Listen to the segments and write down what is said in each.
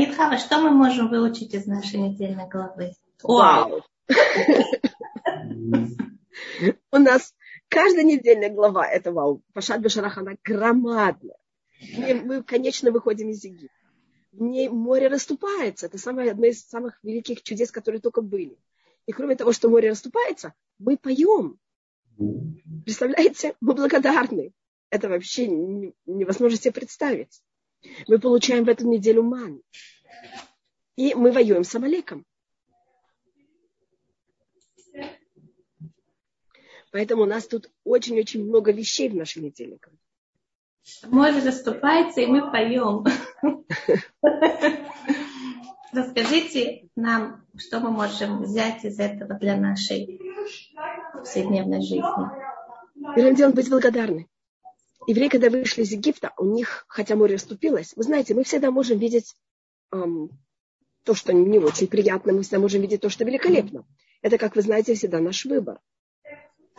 Ранит Хава, что мы можем выучить из нашей недельной главы? Вау! У нас каждая недельная глава, это вау, Пашат Бешарах, она громадная. Мы, конечно, выходим из Египта. В ней море расступается. Это самое, одно из самых великих чудес, которые только были. И кроме того, что море расступается, мы поем. Представляете, мы благодарны. Это вообще невозможно себе представить. Мы получаем в эту неделю ман. И мы воюем с Амалеком. Поэтому у нас тут очень-очень много вещей в нашем недельнике. Море заступается, и мы поем. Расскажите нам, что мы можем взять из этого для нашей повседневной жизни. Первым делом быть благодарны. Евреи, когда вышли из Египта, у них, хотя море расступилось, вы знаете, мы всегда можем видеть эм, то, что не очень приятно, мы всегда можем видеть то, что великолепно. Это, как вы знаете, всегда наш выбор.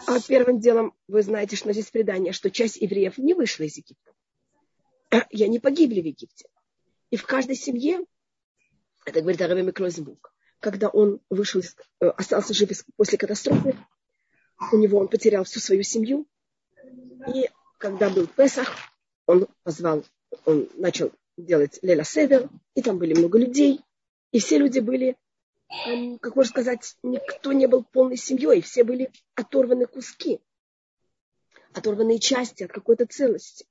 А первым делом вы знаете, что здесь предание, что часть евреев не вышла из Египта. И они погибли в Египте. И в каждой семье, это говорит Аравим Кройзенбург, когда он вышел, э, остался жив после катастрофы, у него он потерял всю свою семью. И когда был Песах, он позвал, он начал делать Леля Седер, и там были много людей, и все люди были как можно сказать, никто не был полной семьей, все были оторваны куски, оторванные части от какой-то целости.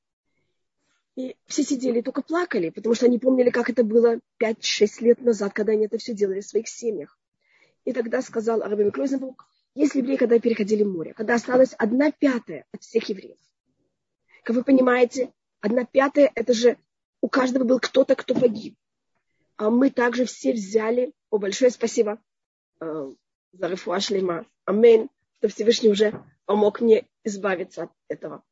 И все сидели и только плакали, потому что они помнили, как это было 5-6 лет назад, когда они это все делали в своих семьях. И тогда сказал Арабим Кройзенбург, если евреи, когда переходили море, когда осталась одна пятая от всех евреев, как вы понимаете, одна пятая, это же у каждого был кто-то, кто погиб. А мы также все взяли о, большое спасибо э, за Шлема. Амин, что Всевышний уже помог мне избавиться от этого.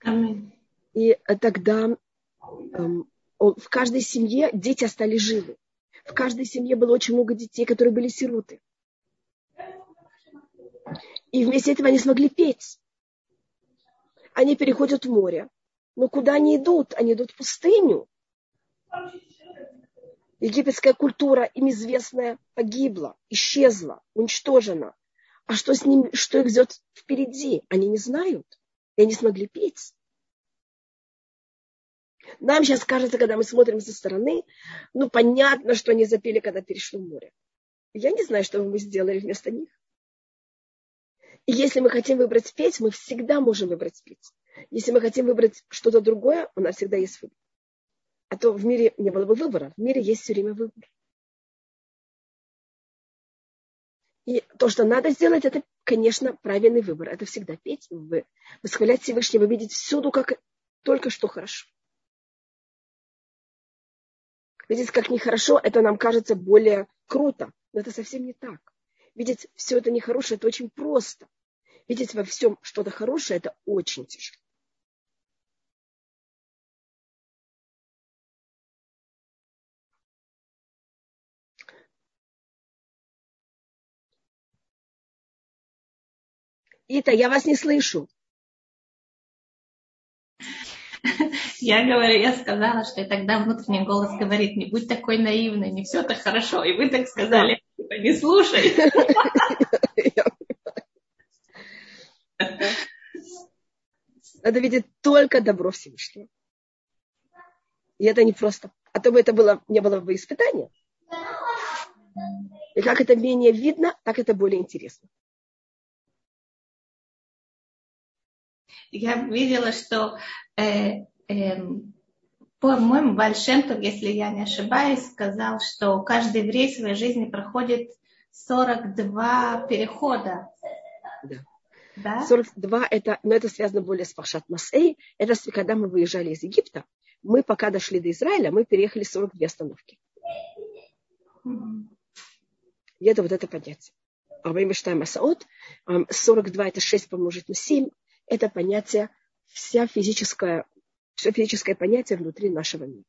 Амин. И тогда э, в каждой семье дети остались живы. В каждой семье было очень много детей, которые были сироты. И вместе этого они смогли петь. Они переходят в море. Но куда они идут? Они идут в пустыню египетская культура, им известная, погибла, исчезла, уничтожена. А что с ними, что их ждет впереди, они не знают. И они смогли петь. Нам сейчас кажется, когда мы смотрим со стороны, ну, понятно, что они запели, когда перешли в море. Я не знаю, что мы сделали вместо них. Если мы хотим выбрать петь, мы всегда можем выбрать петь. Если мы хотим выбрать что-то другое, у нас всегда есть выбор. А то в мире не было бы выбора. В мире есть все время выбор. И то, что надо сделать, это, конечно, правильный выбор. Это всегда петь, восхвалять Всевышнего, видеть всюду, как только что хорошо. Видеть, как нехорошо, это нам кажется более круто. Но это совсем не так. Видеть все это нехорошее, это очень просто. Видеть во всем что-то хорошее, это очень тяжело. Ита, я вас не слышу. Я говорю, я сказала, что и тогда внутренний голос говорит, не будь такой наивной, не все так хорошо. И вы так сказали, типа, не слушай. Надо видеть только добро Всевышнего. И это не просто. А то бы это было, не было бы испытания. И как это менее видно, так это более интересно. я видела, что, э, э, по-моему, Вальшемтов, если я не ошибаюсь, сказал, что каждый еврей в своей жизни проходит 42 перехода. Да. Да? 42 это, но это связано более с Пашат Масей. Это когда мы выезжали из Египта, мы пока дошли до Израиля, мы переехали 42 остановки. Mm-hmm. И это вот это понятие. А мы считаем Масаот, 42 это 6 помножить на 7, это понятие, вся физическая, все физическое понятие внутри нашего мира.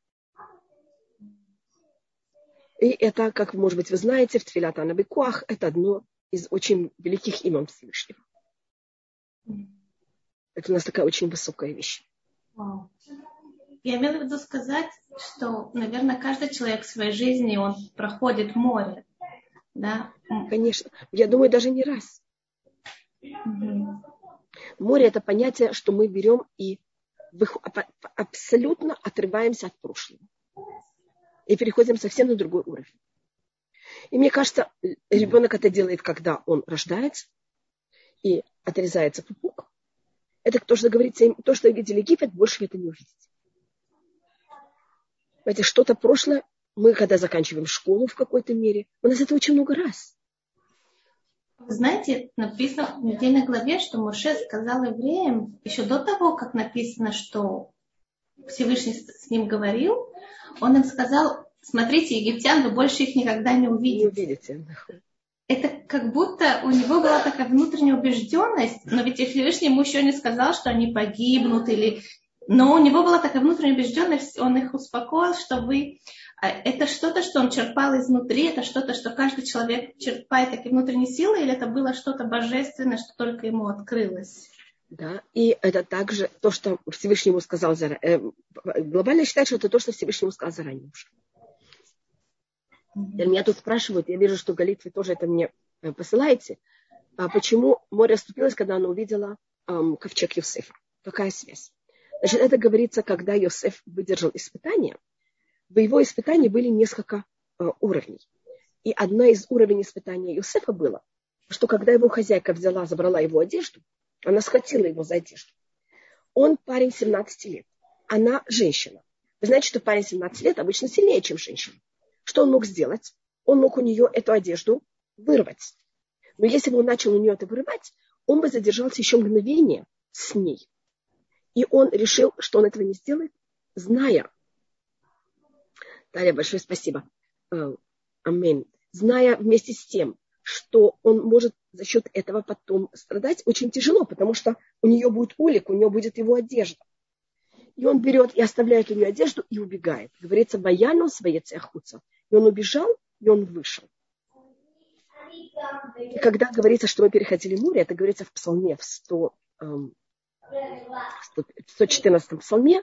И это, как, может быть, вы знаете, в Твилат Анабекуах это одно из очень великих имен Всевышнего. Это у нас такая очень высокая вещь. я имела в виду сказать, что, наверное, каждый человек в своей жизни, он проходит море. Да? Конечно. Я думаю, даже не раз. Угу. Море – это понятие, что мы берем и абсолютно отрываемся от прошлого. И переходим совсем на другой уровень. И мне кажется, ребенок это делает, когда он рождается и отрезается пупок. Это то, что говорится им, то, что видели Египет, больше вы это не увидите. Знаете, что-то прошлое, мы когда заканчиваем школу в какой-то мере, у нас это очень много раз. Вы знаете, написано в недельной главе, что Моше сказал евреям, еще до того, как написано, что Всевышний с ним говорил, он им сказал, смотрите, египтян, вы больше их никогда не увидите. Не увидите. Это как будто у него была такая внутренняя убежденность, но ведь Всевышний ему еще не сказал, что они погибнут или но у него была такая внутренняя убежденность, он их успокоил, что вы это что-то, что он черпал изнутри, это что-то, что каждый человек черпает такие внутренние силы, или это было что-то божественное, что только ему открылось? Да, и это также то, что Всевышний ему сказал заранее. Э, глобально считать, что это то, что Всевышний ему сказал заранее уже. Mm-hmm. Меня тут спрашивают, я вижу, что Галит, вы тоже это мне э, посылаете, а почему море оступилось, когда она увидела эм, ковчег Юсефа? Какая связь? Значит, это говорится, когда Йосеф выдержал испытания. В его испытании были несколько э, уровней. И одна из уровней испытания Йосефа было, что когда его хозяйка взяла, забрала его одежду, она схватила его за одежду. Он парень 17 лет, она женщина. Вы знаете, что парень 17 лет обычно сильнее, чем женщина. Что он мог сделать? Он мог у нее эту одежду вырвать. Но если бы он начал у нее это вырывать, он бы задержался еще мгновение с ней. И он решил, что он этого не сделает, зная, Таля, большое спасибо, э, аминь, зная вместе с тем, что он может за счет этого потом страдать, очень тяжело, потому что у нее будет улик, у нее будет его одежда. И он берет и оставляет у нее одежду и убегает. Говорится, баяну своей цехуца. И он убежал, и он вышел. И когда говорится, что мы переходили море, это говорится в псалме в 100, в 114 псалме,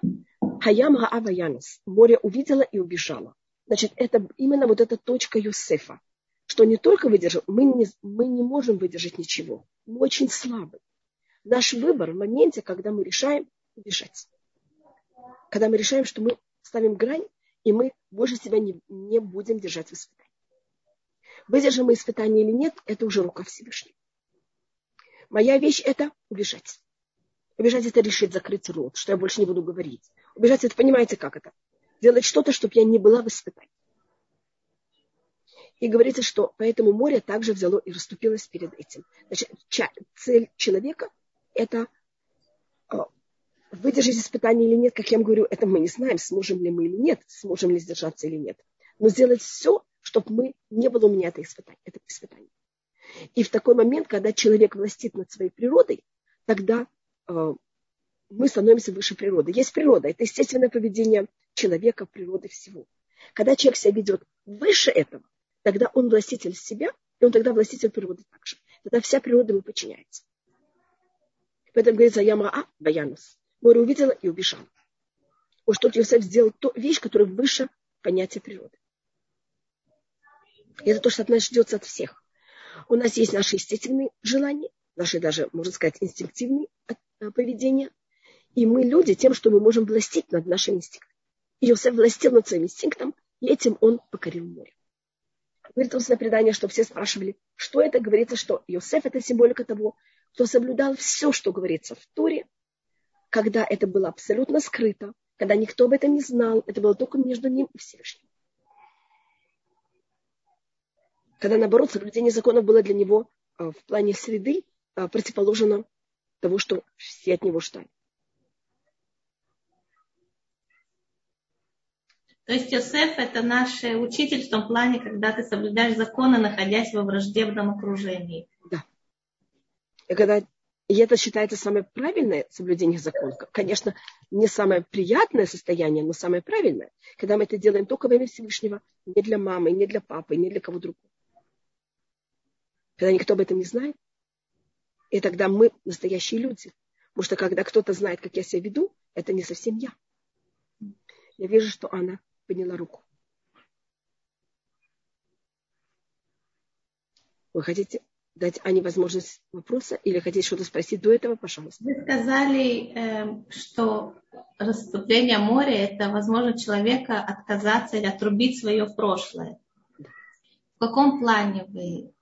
Хаям Хаава Янус, море увидела и убежала. Значит, это именно вот эта точка Юсефа, что не только выдержал, мы не, мы не можем выдержать ничего. Мы очень слабы. Наш выбор в моменте, когда мы решаем убежать. Когда мы решаем, что мы ставим грань, и мы больше себя не, не будем держать в испытании. Выдержим мы испытание или нет, это уже рука Всевышнего. Моя вещь – это убежать. Убежать это решить закрыть рот, что я больше не буду говорить. Убежать это, понимаете, как это? Делать что-то, чтобы я не была в испытании. И говорится, что поэтому море также взяло и расступилось перед этим. Значит, цель человека – это а, выдержать испытание или нет, как я вам говорю, это мы не знаем, сможем ли мы или нет, сможем ли сдержаться или нет. Но сделать все, чтобы мы не было у меня это испытание. Это испытание. И в такой момент, когда человек властит над своей природой, тогда Э, мы становимся выше природы. Есть природа, это естественное поведение человека, природы всего. Когда человек себя ведет выше этого, тогда он властитель себя, и он тогда властитель природы также. Тогда вся природа ему подчиняется. Поэтому говорится Ямаа Баянус. Море увидела и убежала. Вот что Йосеф сделал ту вещь, которая выше понятия природы. Это то, что от нас ждется от всех. У нас есть наши естественные желания, наши даже, можно сказать, инстинктивные Э, поведения. И мы люди тем, что мы можем властить над нашим инстинктом. Иосиф властил над своим инстинктом, и этим он покорил море. Говорит устное предание, что все спрашивали, что это. Говорится, что Иосиф – это символика того, кто соблюдал все, что говорится в Туре, когда это было абсолютно скрыто, когда никто об этом не знал, это было только между ним и Всевышним. Когда, наоборот, соблюдение законов было для него э, в плане среды э, противоположно того, что все от него ждали. То есть Йосеф это наш учитель в том плане, когда ты соблюдаешь законы, находясь во враждебном окружении. Да. И когда и это считается самое правильное соблюдение закона. Конечно, не самое приятное состояние, но самое правильное, когда мы это делаем только во имя Всевышнего, не для мамы, не для папы, не для кого другого. Когда никто об этом не знает, и тогда мы настоящие люди. Потому что когда кто-то знает, как я себя веду, это не совсем я. Я вижу, что она подняла руку. Вы хотите дать Ане возможность вопроса или хотите что-то спросить до этого, пожалуйста? Вы сказали, эм, что расступление моря – это возможность человека отказаться или отрубить свое прошлое. В каком плане вы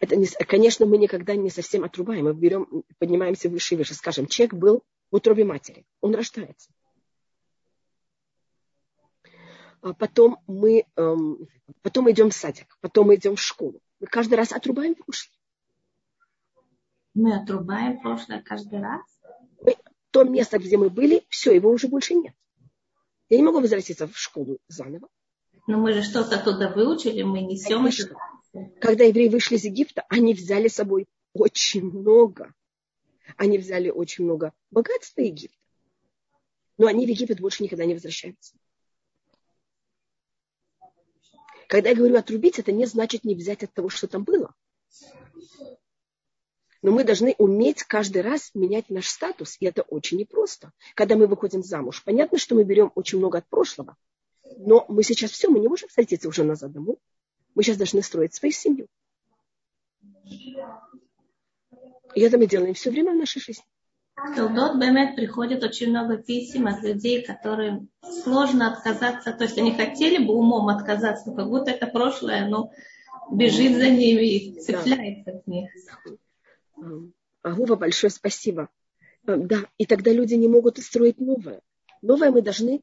это не, конечно, мы никогда не совсем отрубаем. Мы берем, поднимаемся выше и выше. Скажем, человек был в утробе матери. Он рождается. А потом мы, эм, потом идем в садик, потом мы идем в школу. Мы каждый раз отрубаем прошлое. Мы отрубаем прошлое каждый раз? Мы, то место, где мы были, все, его уже больше нет. Я не могу возвратиться в школу заново. Но мы же что-то туда выучили, мы несем это. Когда евреи вышли из Египта, они взяли с собой очень много. Они взяли очень много богатства Египта. Но они в Египет больше никогда не возвращаются. Когда я говорю отрубить, это не значит не взять от того, что там было. Но мы должны уметь каждый раз менять наш статус, и это очень непросто. Когда мы выходим замуж, понятно, что мы берем очень много от прошлого, но мы сейчас все, мы не можем встретиться уже назад домой. Мы сейчас должны строить свою семью. И это мы делаем все время в нашей жизни. Толдот Бемет приходит очень много писем от людей, которым сложно отказаться. То есть они хотели бы умом отказаться, но как будто это прошлое, но бежит за ними и цепляется да. от них. Агува, большое спасибо. Э, да, и тогда люди не могут строить новое. Новое мы должны,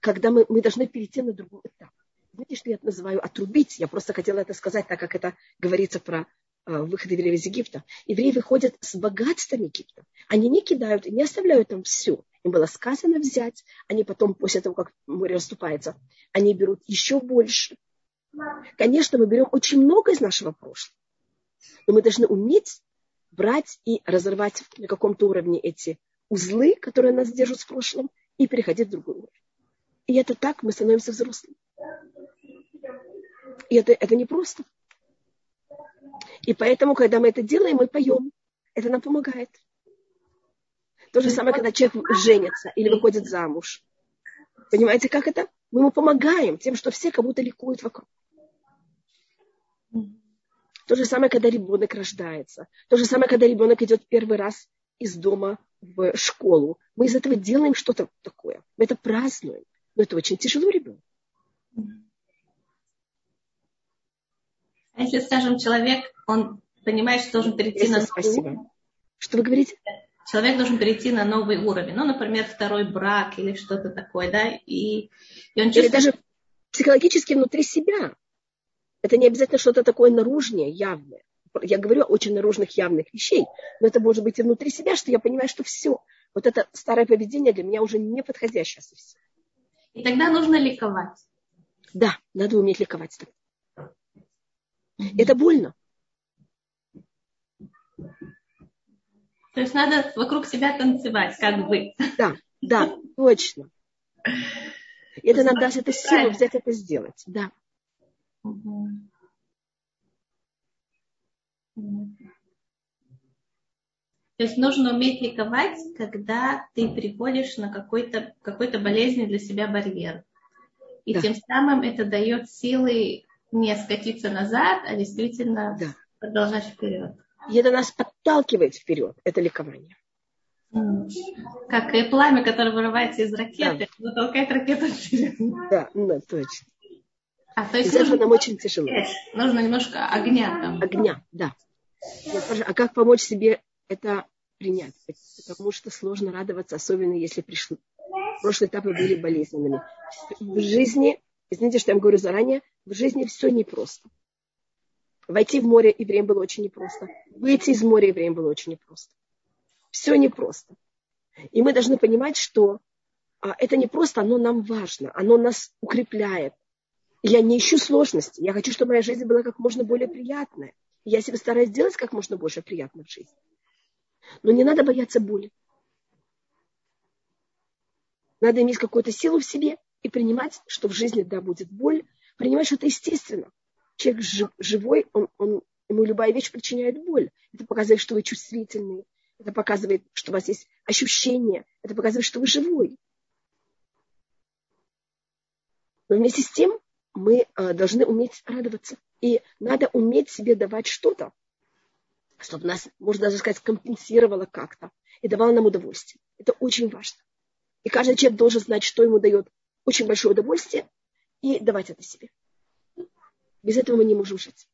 когда мы, мы должны перейти на другой этап. Знаете, что я это называю отрубить? Я просто хотела это сказать, так как это говорится про выход евреев из Египта. Евреи выходят с богатством Египта. Они не кидают не оставляют там все. Им было сказано взять. Они потом, после того, как море расступается, они берут еще больше. Конечно, мы берем очень много из нашего прошлого. Но мы должны уметь брать и разорвать на каком-то уровне эти узлы, которые нас держат в прошлом, и переходить в другой уровень. И это так мы становимся взрослыми. И это, это непросто. И поэтому, когда мы это делаем, мы поем. Это нам помогает. То же самое, когда человек женится или выходит замуж. Понимаете, как это? Мы ему помогаем тем, что все как будто ликуют вокруг. То же самое, когда ребенок рождается. То же самое, когда ребенок идет первый раз из дома в школу. Мы из этого делаем что-то такое. Мы это празднуем. Но это очень тяжело ребенку. А если, скажем, человек, он понимает, что должен перейти Если на спасибо. Что вы говорите? Человек должен перейти на новый уровень. Ну, например, второй брак или что-то такое, да, и, и он чувствует... Или даже психологически внутри себя. Это не обязательно что-то такое наружнее, явное. Я говорю о очень наружных, явных вещей, но это может быть и внутри себя, что я понимаю, что все. Вот это старое поведение для меня уже не подходящее совсем. И тогда нужно ликовать. Да, надо уметь ликовать. Это больно. То есть надо вокруг себя танцевать, как бы. Да, да, точно. Это нам даст это силу взять это сделать. Да. То есть нужно уметь ликовать, когда ты приходишь на какой-то какой болезненный для себя барьер. И да. тем самым это дает силы не скатиться назад, а действительно да. продолжать вперед. И это нас подталкивает вперед, это ликование. Как и пламя, которое вырывается из ракеты, да. но толкает ракету вперед. Да, ну, точно. А, то есть нужно, нам очень тяжело. Нужно немножко огня там. Огня, да. А как помочь себе это принять? Потому что сложно радоваться, особенно если пришли. Прошлые этапы были болезненными. В жизни, извините, что я вам говорю заранее, в жизни все непросто. Войти в море евреям было очень непросто. Выйти из моря евреям было очень непросто. Все непросто. И мы должны понимать, что а, это не просто, оно нам важно, оно нас укрепляет. Я не ищу сложности. Я хочу, чтобы моя жизнь была как можно более приятная. Я себе стараюсь сделать как можно больше приятно в жизни. Но не надо бояться боли. Надо иметь какую-то силу в себе и принимать, что в жизни, да, будет боль, принимать, что это естественно. Человек живой, он, он, ему любая вещь причиняет боль. Это показывает, что вы чувствительны. Это показывает, что у вас есть ощущение. Это показывает, что вы живой. Но вместе с тем мы э, должны уметь радоваться. И надо уметь себе давать что-то, чтобы нас, можно даже сказать, компенсировало как-то и давало нам удовольствие. Это очень важно. И каждый человек должен знать, что ему дает очень большое удовольствие, и давать это себе. Без этого мы не можем жить.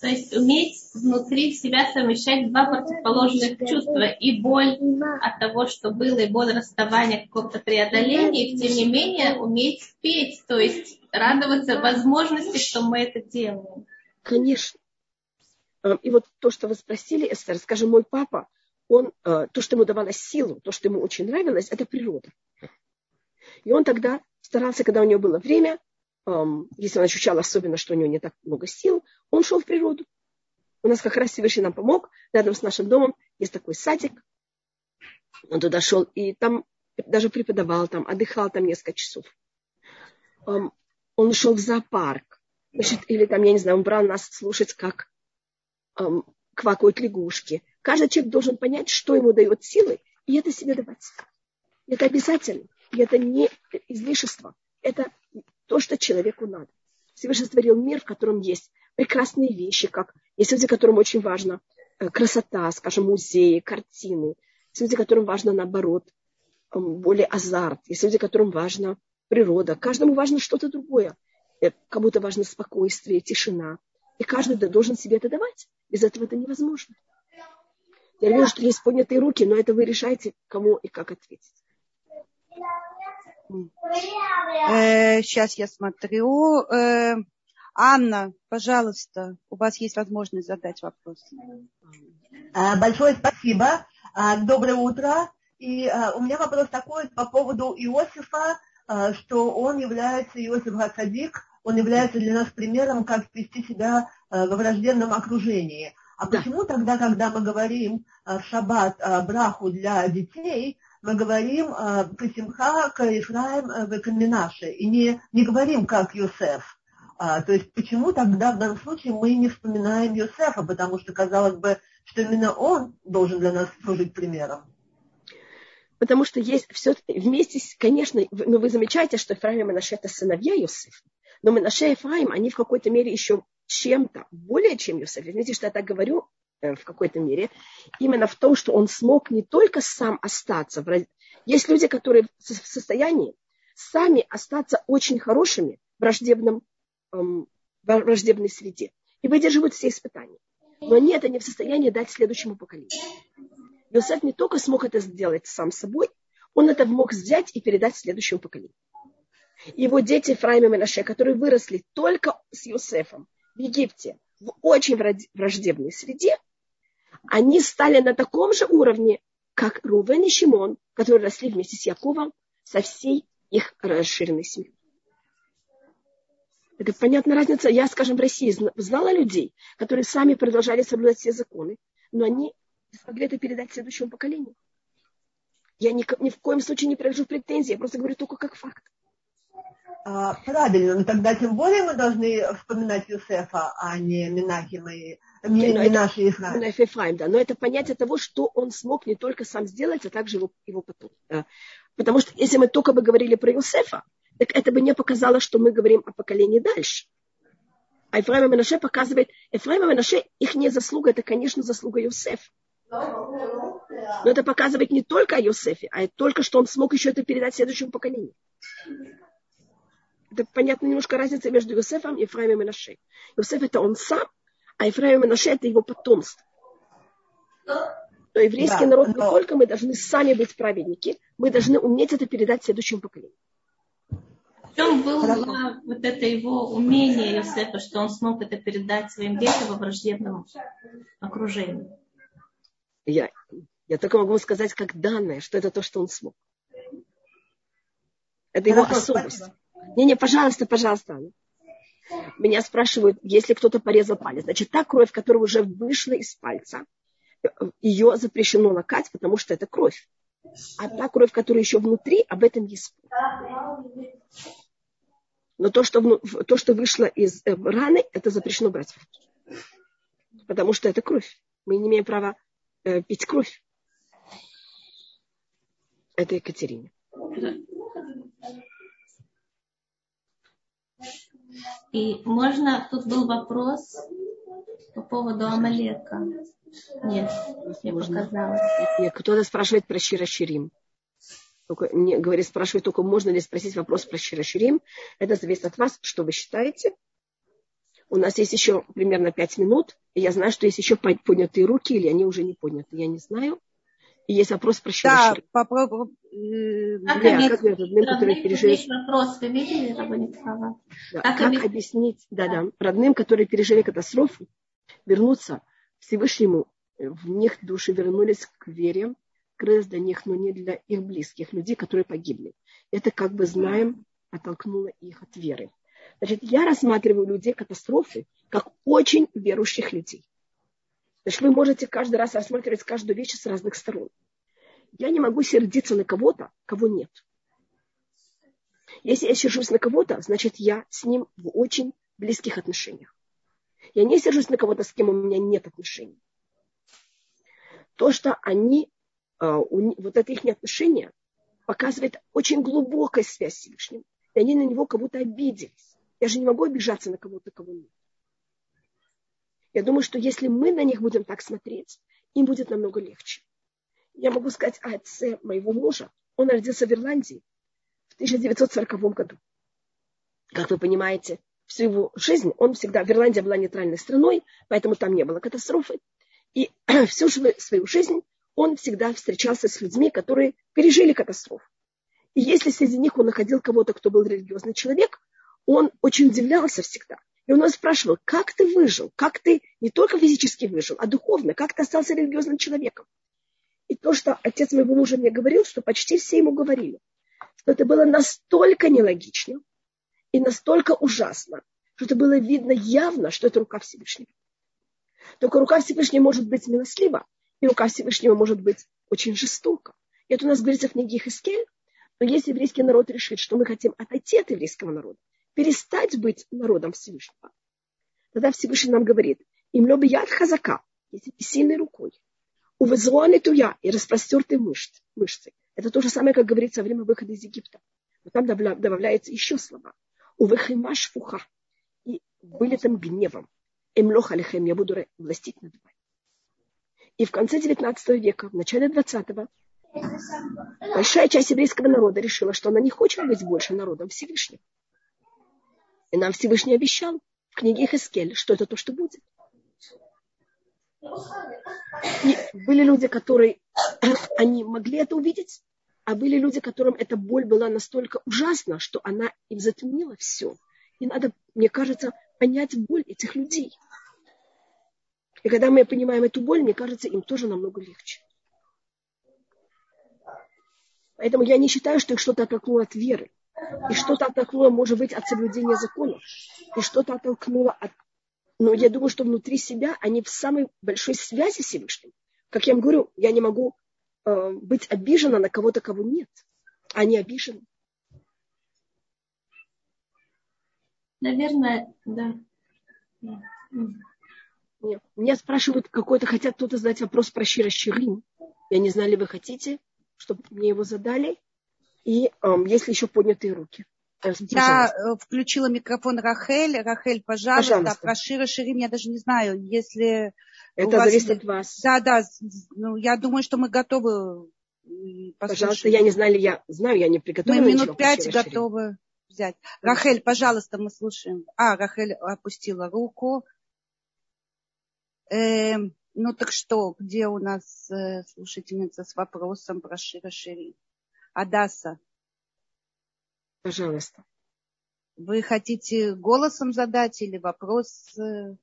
То есть уметь внутри себя совмещать два противоположных чувства. И боль от того, что было, и боль расставания, какого-то преодоления, и тем не менее уметь петь, то есть радоваться возможности, что мы это делаем. Конечно. Э, и вот то, что вы спросили, Эстер, скажем, мой папа, он, э, то, что ему давало силу, то, что ему очень нравилось, это природа. И он тогда старался, когда у него было время, если он ощущал особенно, что у него не так много сил, он шел в природу. У нас как раз Всевышний нам помог. Рядом с нашим домом есть такой садик. Он туда шел и там даже преподавал, там отдыхал там несколько часов. Он шел в зоопарк. Значит, или там, я не знаю, он брал нас слушать, как квакают лягушки. Каждый человек должен понять, что ему дает силы, и это себе давать. Это обязательно. И это не излишество. Это то, что человеку надо. Всевышний створил мир, в котором есть прекрасные вещи, как есть люди, которым очень важна э, красота, скажем, музеи, картины. Есть люди, которым важно, наоборот, более азарт. Есть люди, которым важна природа. Каждому важно что-то другое. Э, кому-то важно спокойствие, тишина. И каждый должен себе это давать. Без этого это невозможно. Я вижу, что есть поднятые руки, но это вы решаете, кому и как ответить. Э, сейчас я смотрю. Э, Анна, пожалуйста, у вас есть возможность задать вопрос. А, большое спасибо. Доброе утро. И у меня вопрос такой по поводу Иосифа, что он является, Иосиф Гацадик, он является для нас примером, как вести себя э, во враждебном окружении. А да. почему тогда, когда мы говорим э, в шаббат э, браху для детей, мы говорим Касимха, Каифраим, Векаминаше, и не, не говорим как Йосеф? А, то есть почему тогда в данном случае мы не вспоминаем Йосефа, потому что казалось бы, что именно он должен для нас служить примером? Потому что есть все вместе, конечно, но вы замечаете, что Ефраим и Манаше это сыновья Йосефа. Но Менаше и Ефраим, они в какой-то мере еще чем-то, более чем Юсеф. Видите, что я так говорю э, в какой-то мере, именно в том, что он смог не только сам остаться. Есть люди, которые в состоянии сами остаться очень хорошими в враждебном, эм, враждебной среде и выдерживают все испытания. Но они это не в состоянии дать следующему поколению. Иосиф не только смог это сделать сам собой, он это мог взять и передать следующему поколению его дети Ефраим и Менаше, которые выросли только с Юсефом в Египте, в очень враждебной среде, они стали на таком же уровне, как Рувен и Шимон, которые росли вместе с Яковом со всей их расширенной семьей. Это понятная разница. Я, скажем, в России знала людей, которые сами продолжали соблюдать все законы, но они смогли это передать следующему поколению. Я ни, ни в коем случае не привожу претензии, я просто говорю только как факт. А, правильно, но тогда тем более мы должны вспоминать Юсефа, а не Минахима и не, не наши Ефраим. Да, но это понятие того, что он смог не только сам сделать, а также его, его потом. Да. Потому что если мы только бы говорили про Юсефа, так это бы не показало, что мы говорим о поколении дальше. А Ефраим и Менаше показывает, Ефраим и Менаше, их не заслуга, это, конечно, заслуга Юсефа. Но это показывает не только о Юсефе, а только, что он смог еще это передать следующему поколению это понятно немножко разница между Иосифом и Ефраимом и Менаше. Иосиф это он сам, а Ефраим и Менаше это его потомство. Но еврейский да, народ но... не только мы должны сами быть праведники, мы должны уметь это передать следующему поколению. В чем было вот это его умение Иосифа, что он смог это передать своим детям во враждебном окружении? Я, я только могу сказать как данное, что это то, что он смог. Это его Хорошо, особенность. Спасибо. Не-не, пожалуйста, пожалуйста. Меня спрашивают, если кто-то порезал палец. Значит, та кровь, которая уже вышла из пальца, ее запрещено лакать, потому что это кровь. А та кровь, которая еще внутри, об этом есть спор. Но то, что, то, что вышло из э, раны, это запрещено брать. Потому что это кровь. Мы не имеем права э, пить кровь. Это Екатерине. И можно, тут был вопрос по поводу Амалека. Нет, мне показалось. Нет, кто-то спрашивает про Шираширим. Только, не, говорит, спрашивает только, можно ли спросить вопрос про Шираширим. Это зависит от вас, что вы считаете. У нас есть еще примерно пять минут. И я знаю, что есть еще поднятые руки, или они уже не подняты. Я не знаю. И есть вопрос про Шираширим. Да, попробуем. Как, Леа, как родным, которые пережили... вопрос, вы видели, да, как, как объяснить да, да, родным, которые пережили катастрофу, вернуться Всевышнему, в них души вернулись к вере, крылась для них, но не для их близких, людей, которые погибли. Это, как бы знаем, оттолкнуло их от веры. Значит, я рассматриваю людей катастрофы как очень верующих людей. Значит, вы можете каждый раз рассматривать каждую вещь с разных сторон. Я не могу сердиться на кого-то, кого нет. Если я сержусь на кого-то, значит, я с ним в очень близких отношениях. Я не сержусь на кого-то, с кем у меня нет отношений. То, что они, а, вот это их отношение, показывает очень глубокую связь с Всевышним. И они на него как будто обиделись. Я же не могу обижаться на кого-то, кого нет. Я думаю, что если мы на них будем так смотреть, им будет намного легче. Я могу сказать о отце моего мужа. Он родился в Ирландии в 1940 году. Как вы понимаете, всю его жизнь, он всегда, в Ирландии была нейтральной страной, поэтому там не было катастрофы. И всю свою жизнь он всегда встречался с людьми, которые пережили катастрофу. И если среди них он находил кого-то, кто был религиозный человек, он очень удивлялся всегда. И он нас спрашивал, как ты выжил, как ты не только физически выжил, а духовно, как ты остался религиозным человеком. И то, что отец моего мужа мне говорил, что почти все ему говорили, что это было настолько нелогично, и настолько ужасно, что это было видно явно, что это рука Всевышнего. Только рука Всевышнего может быть милослива, и рука Всевышнего может быть очень жестока. И это у нас говорится в книге Хискель, но если еврейский народ решит, что мы хотим отойти от еврейского народа, перестать быть народом Всевышнего, тогда Всевышний нам говорит, им лоби яд хазака, если сильной рукой, увезуаны туя и распростертые мышцы. Это то же самое, как говорится во время выхода из Египта. Но там добавляется еще слова увыхима шфуха, и вылетом гневом. Эмлох алихем, я буду властить над вами. И в конце 19 века, в начале 20-го, большая часть еврейского народа решила, что она не хочет быть больше народом Всевышнего. И нам Всевышний обещал в книге Хескель, что это то, что будет. Были люди, которые они могли это увидеть, а были люди, которым эта боль была настолько ужасна, что она им затемнила все. И надо, мне кажется, понять боль этих людей. И когда мы понимаем эту боль, мне кажется, им тоже намного легче. Поэтому я не считаю, что их что-то оттолкнуло от веры. И что-то оттолкнуло, может быть, от соблюдения законов. И что-то оттолкнуло от... Но я думаю, что внутри себя они в самой большой связи с Всевышним. Как я вам говорю, я не могу э, быть обижена на кого-то, кого нет. Они обижены. Наверное, да. Нет. Меня спрашивают, какой-то хотят кто-то задать вопрос про Шира Ширим. Я не знаю, ли вы хотите, чтобы мне его задали. И эм, если еще поднятые руки. Я э, включила микрофон Рахель. Рахель, пожалуйста, пожалуйста. про Шира Ширим я даже не знаю, если это вас... зависит от вас. Да, да. Ну, я думаю, что мы готовы послушать. Пожалуйста, я не знаю, я знаю, я не приготовила. Мы минут пять готовы взять. Рахель, пожалуйста, мы слушаем. А, Рахель опустила руку. Э, ну так что, где у нас э, слушательница с вопросом про Шира Шири? Адаса. Пожалуйста. Вы хотите голосом задать или вопрос? Э,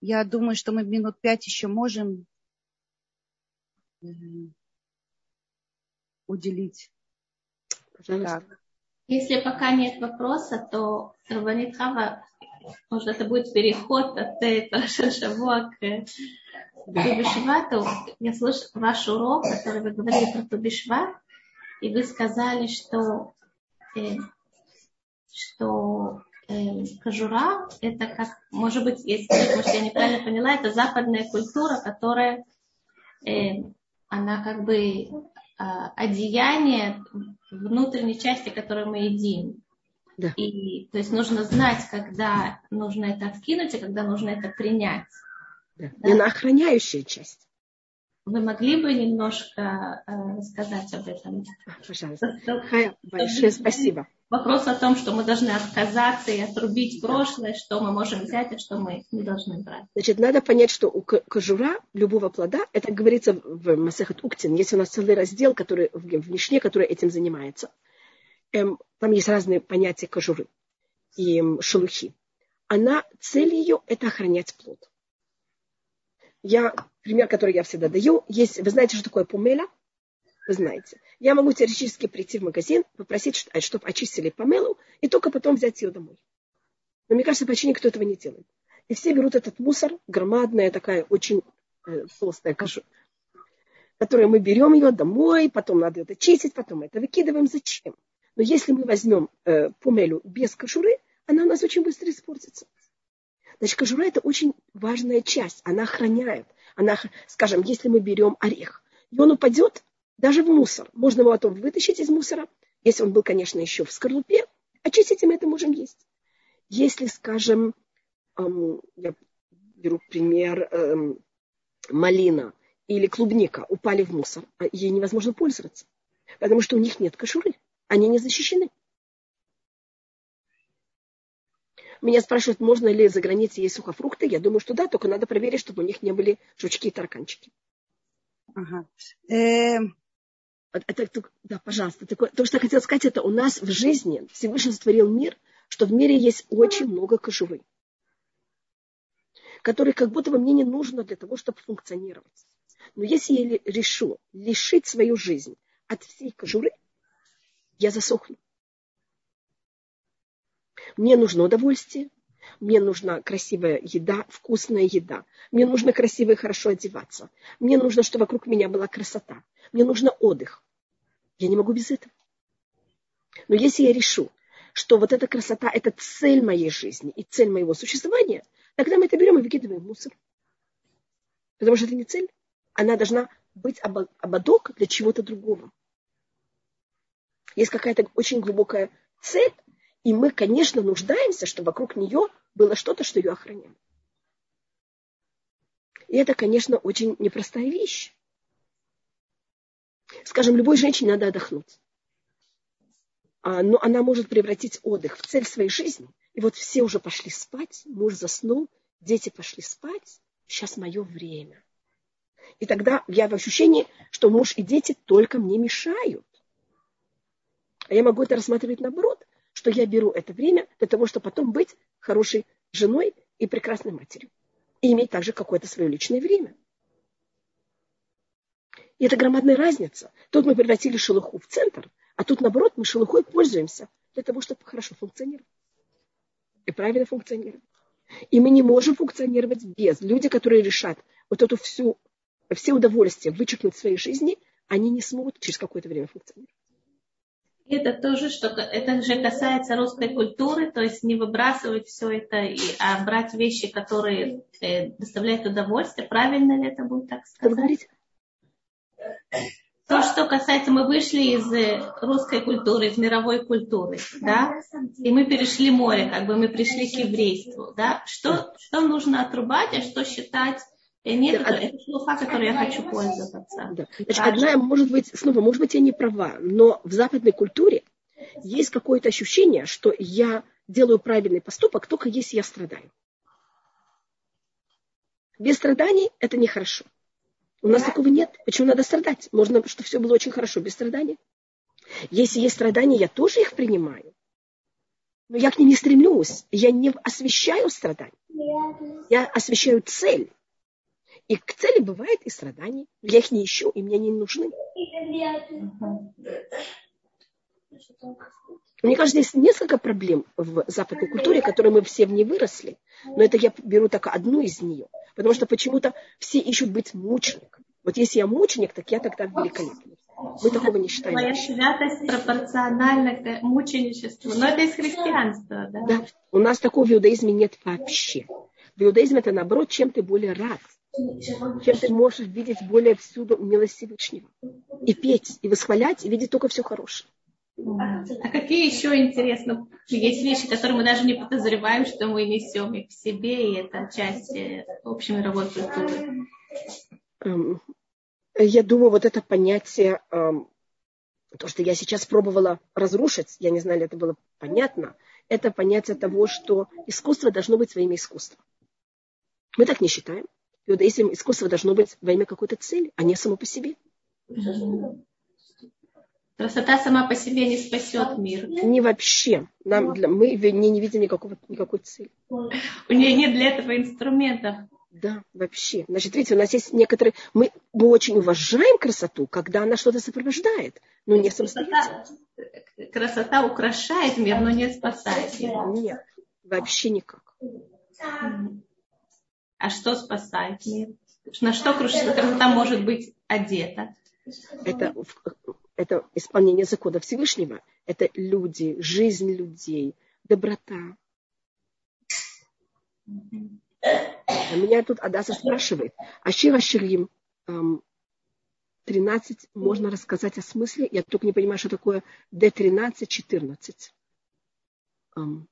я думаю, что мы минут пять еще можем уделить. Пожалуйста. Так. Если пока нет вопроса, то Рабанит Хава, может, это будет переход от этого Шавуа к Тубишвату. Я слушала ваш урок, который вы говорили про Тубишват, и вы сказали, что, э, что э, кожура, это как, может быть, если может, я неправильно поняла, это западная культура, которая, э, она как бы э, одеяние внутренней части, которую мы едим. Да. И, то есть нужно знать, когда нужно это откинуть, и когда нужно это принять. Да. Да? И на охраняющая часть. Вы могли бы немножко э, рассказать об этом? Пожалуйста. Хая, большое спасибо. Вопрос о том, что мы должны отказаться и отрубить прошлое, что мы можем взять, а что мы не должны брать. Значит, надо понять, что у кожура любого плода, это говорится в Масахат Уктин, есть у нас целый раздел, который в Мишне, который этим занимается. Эм, там есть разные понятия кожуры и эм, шелухи. Она, цель ее – это охранять плод. Я, пример, который я всегда даю, есть, вы знаете, что такое пумеля? Вы знаете. Я могу теоретически прийти в магазин, попросить, чтобы очистили помелу, и только потом взять ее домой. Но мне кажется, почти никто этого не делает. И все берут этот мусор, громадная такая очень э, толстая кашу, которую мы берем ее домой, потом надо это чистить, потом это выкидываем. Зачем? Но если мы возьмем э, помелю без кожуры, она у нас очень быстро испортится. Значит, кожура – это очень важная часть. Она охраняет. Она, скажем, если мы берем орех, и он упадет даже в мусор. Можно его потом вытащить из мусора, если он был, конечно, еще в скорлупе. Очистить мы это можем есть. Если, скажем, эм, я беру пример эм, малина или клубника упали в мусор, а ей невозможно пользоваться, потому что у них нет кожуры, они не защищены. Меня спрашивают, можно ли за границей есть сухофрукты. Я думаю, что да, только надо проверить, чтобы у них не были жучки и тараканчики. Ага. Эм. Это, да, пожалуйста. Такое, то, что я хотела сказать, это у нас в жизни Всевышний сотворил мир, что в мире есть очень много кожуры, которые как будто бы мне не нужно для того, чтобы функционировать. Но если я решу лишить свою жизнь от всей кожуры, я засохну. Мне нужно удовольствие, мне нужна красивая еда, вкусная еда. Мне нужно красиво и хорошо одеваться. Мне нужно, чтобы вокруг меня была красота. Мне нужно отдых. Я не могу без этого. Но если я решу, что вот эта красота – это цель моей жизни и цель моего существования, тогда мы это берем и выкидываем в мусор. Потому что это не цель. Она должна быть ободок для чего-то другого. Есть какая-то очень глубокая цель, и мы, конечно, нуждаемся, чтобы вокруг нее было что-то, что ее охраняет. И это, конечно, очень непростая вещь. Скажем, любой женщине надо отдохнуть. А, но она может превратить отдых в цель своей жизни. И вот все уже пошли спать, муж заснул, дети пошли спать, сейчас мое время. И тогда я в ощущении, что муж и дети только мне мешают. А я могу это рассматривать наоборот, что я беру это время для того, чтобы потом быть хорошей женой и прекрасной матерью. И иметь также какое-то свое личное время. И это громадная разница. Тут мы превратили шелуху в центр, а тут, наоборот, мы шелухой пользуемся для того, чтобы хорошо функционировать. И правильно функционировать. И мы не можем функционировать без. Люди, которые решат вот эту всю, все удовольствия вычеркнуть в своей жизни, они не смогут через какое-то время функционировать. Это тоже, что это же касается русской культуры, то есть не выбрасывать все это, и, а брать вещи, которые э, доставляют удовольствие. Правильно ли это будет так сказать? То, что касается, мы вышли из э, русской культуры, из мировой культуры, да, и мы перешли море, как бы мы пришли к еврейству, да. Что, что нужно отрубать, а что считать нет, это, это шлуха, которой я хочу пользоваться. Да. Значит, одна, может быть, снова, может быть, я не права, но в западной культуре есть какое-то ощущение, что я делаю правильный поступок только если я страдаю. Без страданий это нехорошо. У нас такого нет. Почему надо страдать? Можно, чтобы все было очень хорошо без страданий. Если есть страдания, я тоже их принимаю. Но я к ним не стремлюсь. Я не освещаю страдания. Я освещаю цель. И к цели бывает и страдания. Я их не ищу, и мне не нужны. Мне кажется, есть несколько проблем в западной культуре, которые мы все в ней выросли. Но это я беру только одну из нее. Потому что почему-то все ищут быть мучеником. Вот если я мученик, так я тогда великолепный. Мы такого не считаем. Моя святость пропорциональна мученичеству. Но это из христианства, да? Да. У нас такого в иудаизме нет вообще. В иудаизме это наоборот, чем ты более рад чем ты можешь видеть более всюду милость Всевышнего. И петь, и восхвалять, и видеть только все хорошее. А какие еще, интересно, есть вещи, которые мы даже не подозреваем, что мы несем их в себе, и это часть общей мировой культуры? Эм, я думаю, вот это понятие, эм, то, что я сейчас пробовала разрушить, я не знаю, ли это было понятно, это понятие того, что искусство должно быть во имя искусства. Мы так не считаем. В иудаизме искусство должно быть во имя какой-то цели, а не само по себе. Красота сама по себе не спасет мир. Не вообще. Нам, для, мы не, не видим никакого, никакой цели. У нее нет для этого инструментов. Да, вообще. Значит, видите, у нас есть некоторые... Мы, мы очень уважаем красоту, когда она что-то сопровождает, но не самостоятельно. Красота, красота украшает мир, но не спасает его. Нет, вообще никак. А что спасает мир? На что красота может быть одета? Это это исполнение закона Всевышнего. Это люди, жизнь людей, доброта. А меня тут Адаса спрашивает, а Шира Ширим 13 можно рассказать о смысле? Я только не понимаю, что такое D13, 14. Um,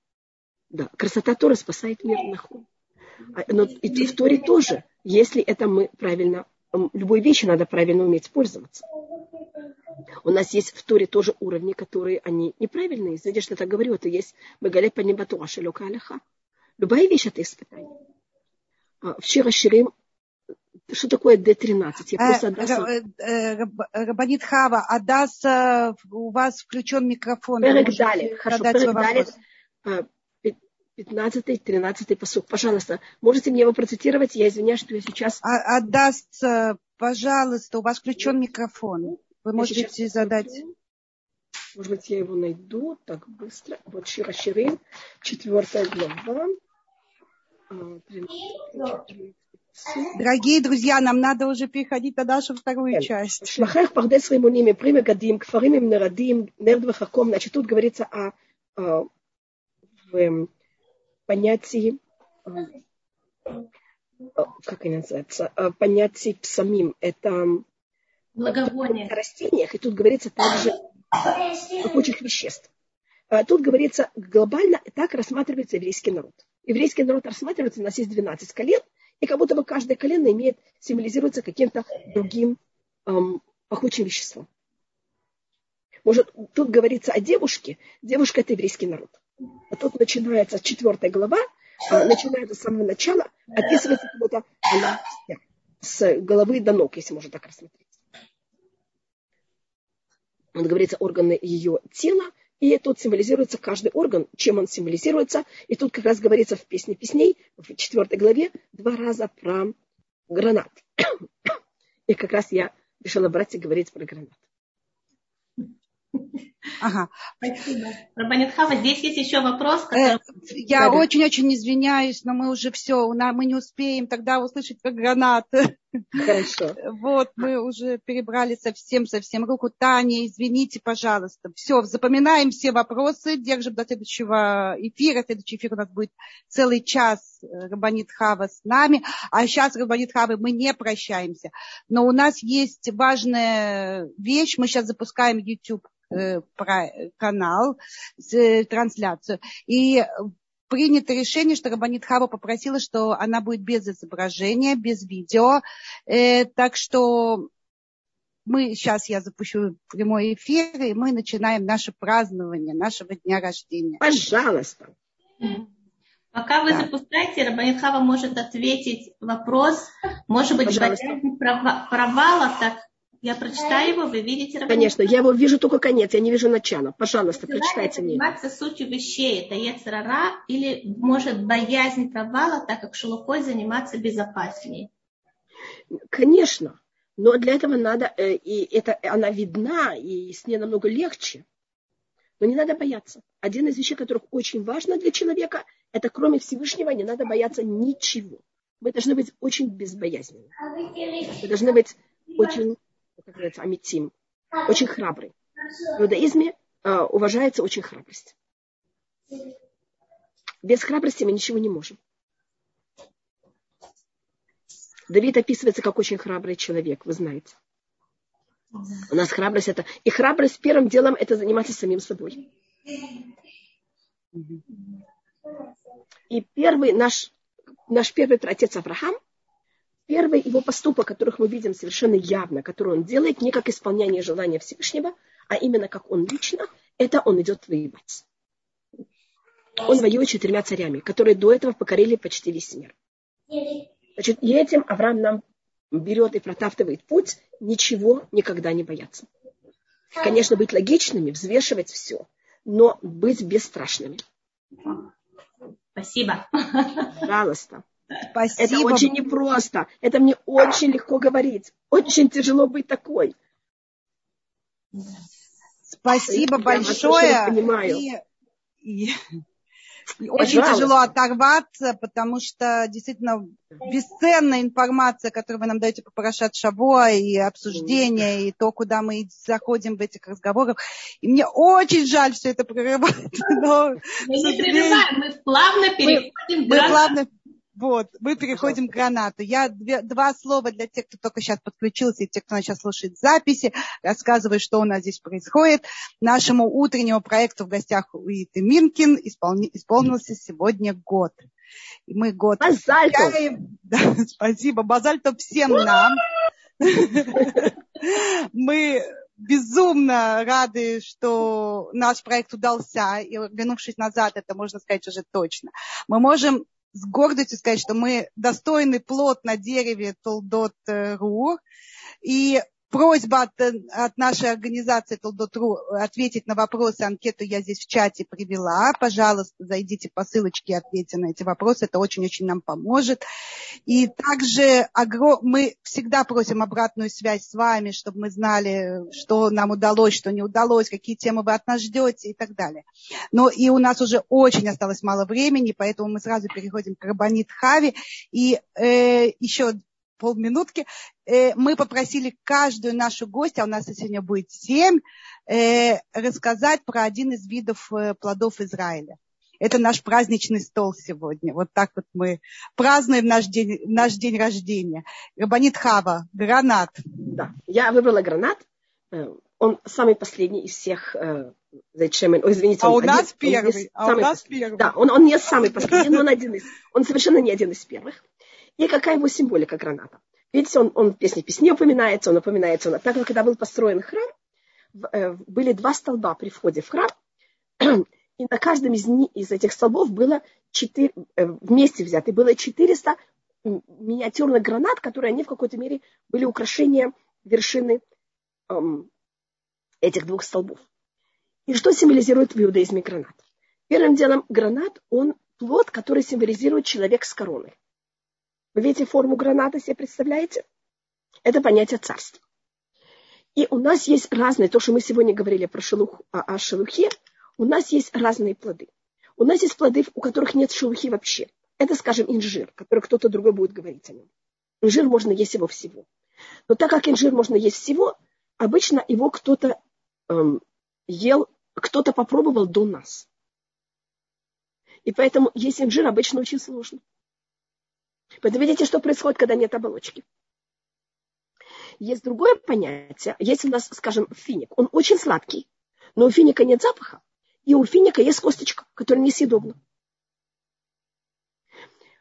да, красота Тора спасает мир нахуй. А, но и в Торе тоже, если это мы правильно, любой вещи надо правильно уметь пользоваться. У нас есть в Торе тоже уровни, которые они неправильные. Знаете, что я так говорю? Это есть Магалет Панибатуа Шелюка Аляха. Любая вещь это испытание. А, Вчера Ширим что такое D13? Я э, просто Адаса... Э, э, Рабанит Хава, Адаса, у вас включен микрофон. Перек далее. Хорошо, перек далее. 15-13 посук. Пожалуйста, можете мне его процитировать? Я извиняюсь, что я сейчас... А, Адас, пожалуйста, у вас включен микрофон. Вы можете сейчас задать... Может быть, я его найду так быстро. Вот Шира Ширин, четвертая глава. А, Дорогие друзья, нам надо уже переходить на нашу вторую часть. Шлахах пардес римуним, приме гадим, кфарим им нарадим, нерд вахаком. Значит, тут говорится о, о в понятии, как они называются, понятии псамим. Это Благовоние. о растениях, и тут говорится также о прочих веществ. А тут говорится глобально, так рассматривается еврейский народ. Еврейский народ рассматривается, у нас есть 12 колен, и как будто бы каждое колено имеет, символизируется каким-то другим эм, пахучим веществом. Может, тут говорится о девушке. Девушка – это еврейский народ. А тут начинается четвертая глава, а, начинается с самого начала, описывается как будто она с головы до ног, если можно так рассмотреть он говорится, органы ее тела, и тут символизируется каждый орган, чем он символизируется. И тут как раз говорится в песне песней, в четвертой главе, два раза про гранат. И как раз я решила брать и говорить про гранат. Ага. Спасибо. Рабанитхава, здесь есть еще вопрос. Который... Э, я очень-очень извиняюсь, но мы уже все, мы не успеем тогда услышать про гранаты. Хорошо. Вот, мы уже перебрали совсем-совсем руку. Таня, извините, пожалуйста. Все, запоминаем все вопросы, держим до следующего эфира. Следующий эфир у нас будет целый час э, Рабанит Хава с нами. А сейчас, Рабанит Хавы, мы не прощаемся. Но у нас есть важная вещь. Мы сейчас запускаем YouTube канал, э, трансляцию. И принято решение, что Рабанит Хава попросила, что она будет без изображения, без видео. Э, так что мы сейчас я запущу прямой эфир, и мы начинаем наше празднование нашего дня рождения. Пожалуйста. Пока вы да. запускаете, Рабанит Хава может ответить вопрос, может быть, боязнь провалов, так я прочитаю его, вы видите? Рабанит? Конечно, я его вижу только конец, я не вижу начала. Пожалуйста, прочитайте мне. Заниматься сутью вещей, это ецерара, или может боязнь провала, так как шелухой заниматься безопаснее? Конечно, но для этого надо, э, и это, она видна, и с ней намного легче. Но не надо бояться. Один из вещей, которых очень важно для человека, это кроме Всевышнего не надо бояться ничего. Мы должны быть очень безбоязненны. Мы должны быть очень как говорится, амитим, очень храбрый. В иудаизме э, уважается очень храбрость. Без храбрости мы ничего не можем. Давид описывается как очень храбрый человек, вы знаете. У нас храбрость это... И храбрость первым делом это заниматься самим собой. И первый наш, наш первый отец Авраам, первый его поступок, которых мы видим совершенно явно, который он делает, не как исполнение желания Всевышнего, а именно как он лично, это он идет воевать. Он воюет четырьмя царями, которые до этого покорили почти весь мир. Значит, и этим Авраам нам берет и протаптывает путь, ничего никогда не бояться. Конечно, быть логичными, взвешивать все, но быть бесстрашными. Спасибо. Пожалуйста. Спасибо. Это очень непросто. Это мне очень легко говорить. Очень тяжело быть такой. Спасибо Я большое. Понимаю. И, и, очень Пожалуйста. тяжело оторваться, потому что действительно бесценная информация, которую вы нам даете по Парашат Шаво, и обсуждения, и то, куда мы заходим в этих разговорах. И мне очень жаль все это прерывать. Но, мы не прерываем, мы плавно переходим мы, мы плавно вот, мы переходим к гранату. Я две, два слова для тех, кто только сейчас подключился, и тех, кто сейчас слушает записи, рассказываю, что у нас здесь происходит. Нашему утреннему проекту в гостях у Иты Минкин исполни, исполнился сегодня год. И мы год... Базальто! Да, спасибо. Базальто всем нам. Мы безумно рады, что наш проект удался, и вернувшись назад, это можно сказать уже точно. Мы можем с гордостью сказать, что мы достойный плод на дереве Толдот.ру. И просьба от, от нашей организации Толдот.ру ответить на вопросы, анкету я здесь в чате привела. Пожалуйста, зайдите по ссылочке и ответьте на эти вопросы. Это очень-очень нам поможет. И также мы всегда просим обратную связь с вами, чтобы мы знали, что нам удалось, что не удалось, какие темы вы от нас ждете и так далее. Но и у нас уже очень осталось мало времени, поэтому мы сразу переходим к Рабанит Хави. И э, еще полминутки, э, мы попросили каждую нашу гостью, а у нас сегодня будет семь, э, рассказать про один из видов э, плодов Израиля. Это наш праздничный стол сегодня. Вот так вот мы празднуем наш день, наш день рождения. Рабанит Хава, гранат. Да, я выбрала гранат. Он самый последний из всех Зайчемен. Ой, извините, а у нас один, первый. А у нас первый. Да, он, он не самый последний, но он один из. Он совершенно не один из первых. И какая его символика граната? Видите, он, он в песне песни упоминается, он упоминается. Он, так как когда был построен храм, э, были два столба при входе в храм, и на каждом из, из этих столбов было 4, э, вместе взяты, было 400 миниатюрных гранат, которые они в какой-то мере были украшением вершины эм, этих двух столбов. И что символизирует в иудаизме гранат? Первым делом гранат, он плод, который символизирует человек с короной. Вы видите форму граната себе представляете? Это понятие царства. И у нас есть разные, то, что мы сегодня говорили про шелух, о, о шелухе, у нас есть разные плоды. У нас есть плоды, у которых нет шелухи вообще. Это, скажем, инжир, который кто-то другой будет говорить о нем. Инжир можно есть его всего. Но так как инжир можно есть всего, обычно его кто-то эм, ел, кто-то попробовал до нас. И поэтому есть инжир обычно очень сложно. Поэтому видите, что происходит, когда нет оболочки. Есть другое понятие. Есть у нас, скажем, финик. Он очень сладкий, но у финика нет запаха. И у финика есть косточка, которая несъедобна.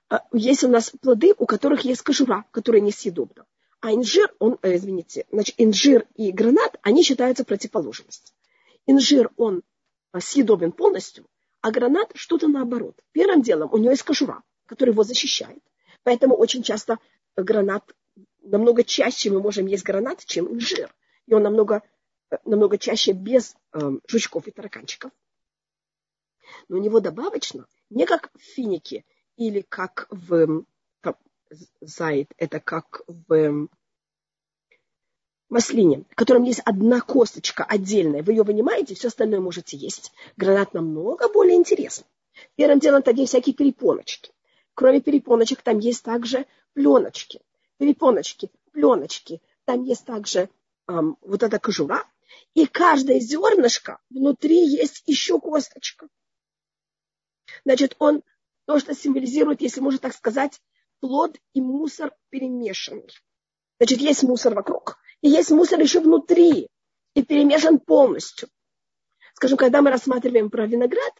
А, есть у нас плоды, у которых есть кожура, которая несъедобна. А инжир, он, э, извините, значит, инжир и гранат, они считаются противоположностью. Инжир, он а, съедобен полностью, а гранат что-то наоборот. Первым делом у него есть кожура, которая его защищает. Поэтому очень часто гранат, намного чаще мы можем есть гранат, чем инжир. И он намного, намного чаще без э, жучков и тараканчиков. Но у него добавочно, не как в финике или как в как, зайд, это как в маслине, в котором есть одна косточка отдельная. Вы ее вынимаете, все остальное можете есть. Гранат намного более интересный. Первым делом там есть всякие перепоночки. Кроме перепоночек, там есть также пленочки. Перепоночки, пленочки. Там есть также эм, вот эта кожура. И каждое зернышко внутри есть еще косточка. Значит, он то, что символизирует, если можно так сказать, плод и мусор перемешанный. Значит, есть мусор вокруг, И есть мусор еще внутри и перемешан полностью. Скажем, когда мы рассматриваем про виноград,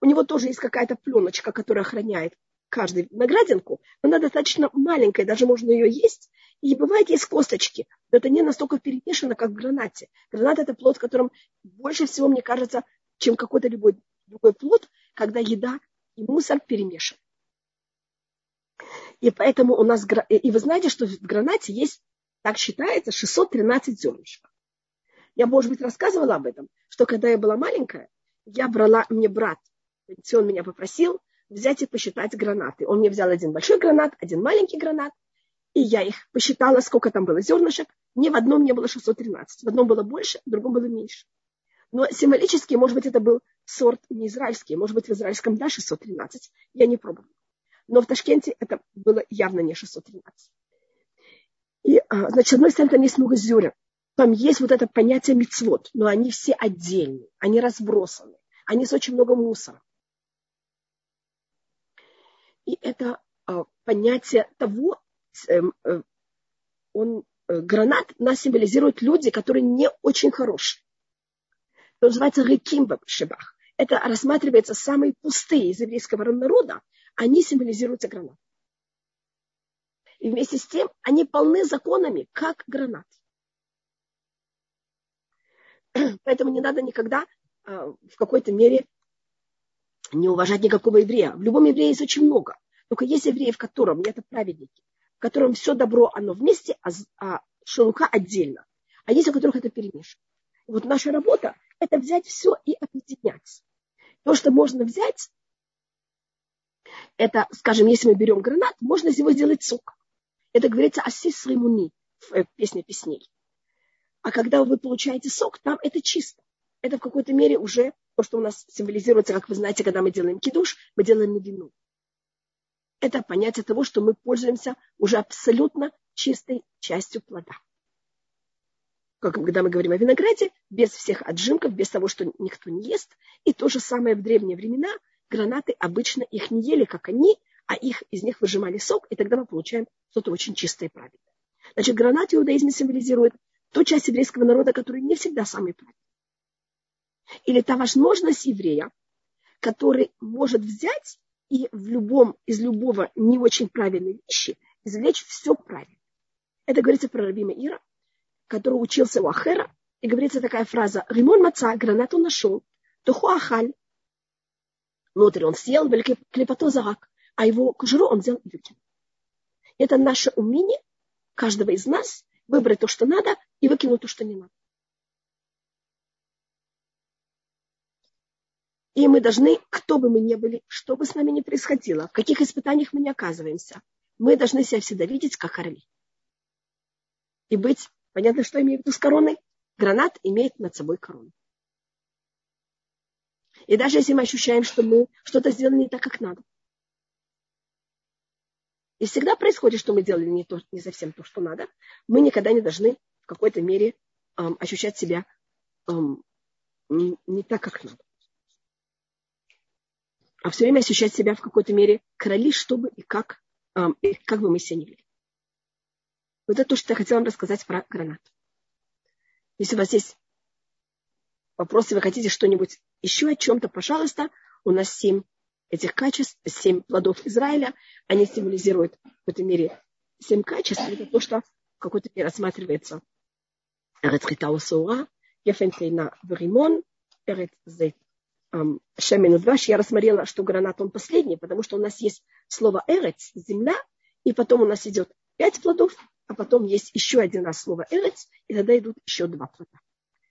у него тоже есть какая-то пленочка, которая охраняет каждую виноградинку. Она достаточно маленькая, даже можно ее есть. И бывает есть косточки, но это не настолько перемешано, как в гранате. Гранат – это плод, в котором больше всего, мне кажется, чем какой-то любой другой плод, когда еда и мусор перемешаны. И поэтому у нас, и вы знаете, что в гранате есть, так считается, 613 зернышек. Я, может быть, рассказывала об этом, что когда я была маленькая, я брала, мне брат, он меня попросил взять и посчитать гранаты. Он мне взял один большой гранат, один маленький гранат, и я их посчитала, сколько там было зернышек. Ни в одном не было 613. В одном было больше, в другом было меньше. Но символически, может быть, это был сорт не израильский, может быть, в израильском да 613. Я не пробовала. Но в Ташкенте это было явно не 613. И, а, значит, с одной стороны, там есть много зерен. Там есть вот это понятие мицвод, но они все отдельные, они разбросаны, они с очень много мусора. И это а, понятие того, эм, э, он, э, гранат нас символизирует люди, которые не очень хорошие. Это называется реким шибах. Это рассматривается самые пустые из еврейского народа, они символизируются гранат. И вместе с тем они полны законами, как гранат. Поэтому не надо никогда а, в какой-то мере не уважать никакого еврея. В любом еврее есть очень много. Только есть евреи, в котором, это праведники, в котором все добро, оно вместе, а, а шелуха отдельно. А есть у которых это перемешано. Вот наша работа – это взять все и объединять. То, что можно взять, это, скажем, если мы берем гранат, можно из него сделать сок. Это говорится асис римуни в э, песне песней. А когда вы получаете сок, там это чисто. Это в какой-то мере уже то, что у нас символизируется, как вы знаете, когда мы делаем кидуш, мы делаем на вину. Это понятие того, что мы пользуемся уже абсолютно чистой частью плода. Как, когда мы говорим о винограде, без всех отжимков, без того, что никто не ест. И то же самое в древние времена – гранаты обычно их не ели, как они, а их, из них выжимали сок, и тогда мы получаем что-то очень чистое и правильное. Значит, гранат в иудаизме символизирует ту часть еврейского народа, который не всегда самый правильный. Или та возможность еврея, который может взять и в любом, из любого не очень правильной вещи извлечь все правильно. Это говорится про Рабима Ира, который учился у Ахера, и говорится такая фраза «Римон маца, гранату нашел, туху ахаль, внутрь он съел, клепоту зарак, а его кожуру он взял и выкинул. Это наше умение каждого из нас выбрать то, что надо, и выкинуть то, что не надо. И мы должны, кто бы мы ни были, что бы с нами ни происходило, в каких испытаниях мы не оказываемся, мы должны себя всегда видеть как орли. И быть, понятно, что имею в виду с короной? Гранат имеет над собой корону. И даже если мы ощущаем, что мы что-то сделали не так, как надо. И всегда происходит, что мы делали не, то, не совсем то, что надо. Мы никогда не должны в какой-то мере эм, ощущать себя эм, не, не так, как надо. А все время ощущать себя в какой-то мере короли, чтобы и как, и как бы мы себя не вели. Вот это то, что я хотела вам рассказать про гранат. Если у вас есть вопросы, вы хотите что-нибудь еще о чем-то, пожалуйста, у нас семь этих качеств, семь плодов Израиля, они символизируют в какой-то мере семь качеств, это то, что в какой-то мере рассматривается Эрецхитау Саура, Ефентейна Веримон, Эрет Зейт Шемен Удваш. Я рассмотрела, что гранат он последний, потому что у нас есть слово Эрец, земля, и потом у нас идет пять плодов, а потом есть еще один раз слово Эрец, и тогда идут еще два плода.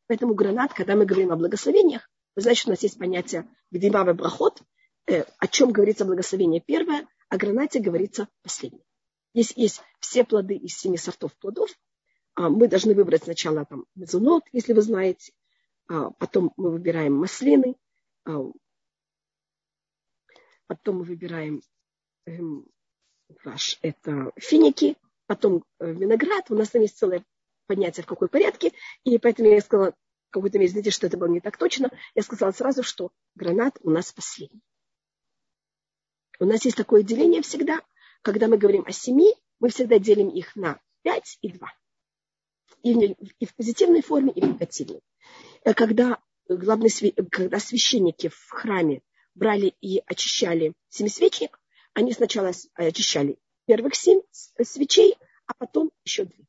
Поэтому гранат, когда мы говорим о благословениях, что у нас есть понятие Гдимава Брахот, э, о чем говорится благословение первое, о гранате говорится последнее. Есть, есть все плоды из семи сортов плодов. А, мы должны выбрать сначала там мезунот, если вы знаете, а, потом мы выбираем маслины, а, потом мы выбираем эм, ваш, это финики, потом э, виноград. У нас там есть целое понятие, в какой порядке. И поэтому я сказала, какой-то мере, знаете, что это было не так точно. Я сказала сразу, что гранат у нас последний. У нас есть такое деление всегда. Когда мы говорим о семи, мы всегда делим их на пять и два. и в, и в позитивной форме, и в негативной. Э, когда, главный, когда священники в храме брали и очищали семисвечник, они сначала очищали первых семь свечей, а потом еще две.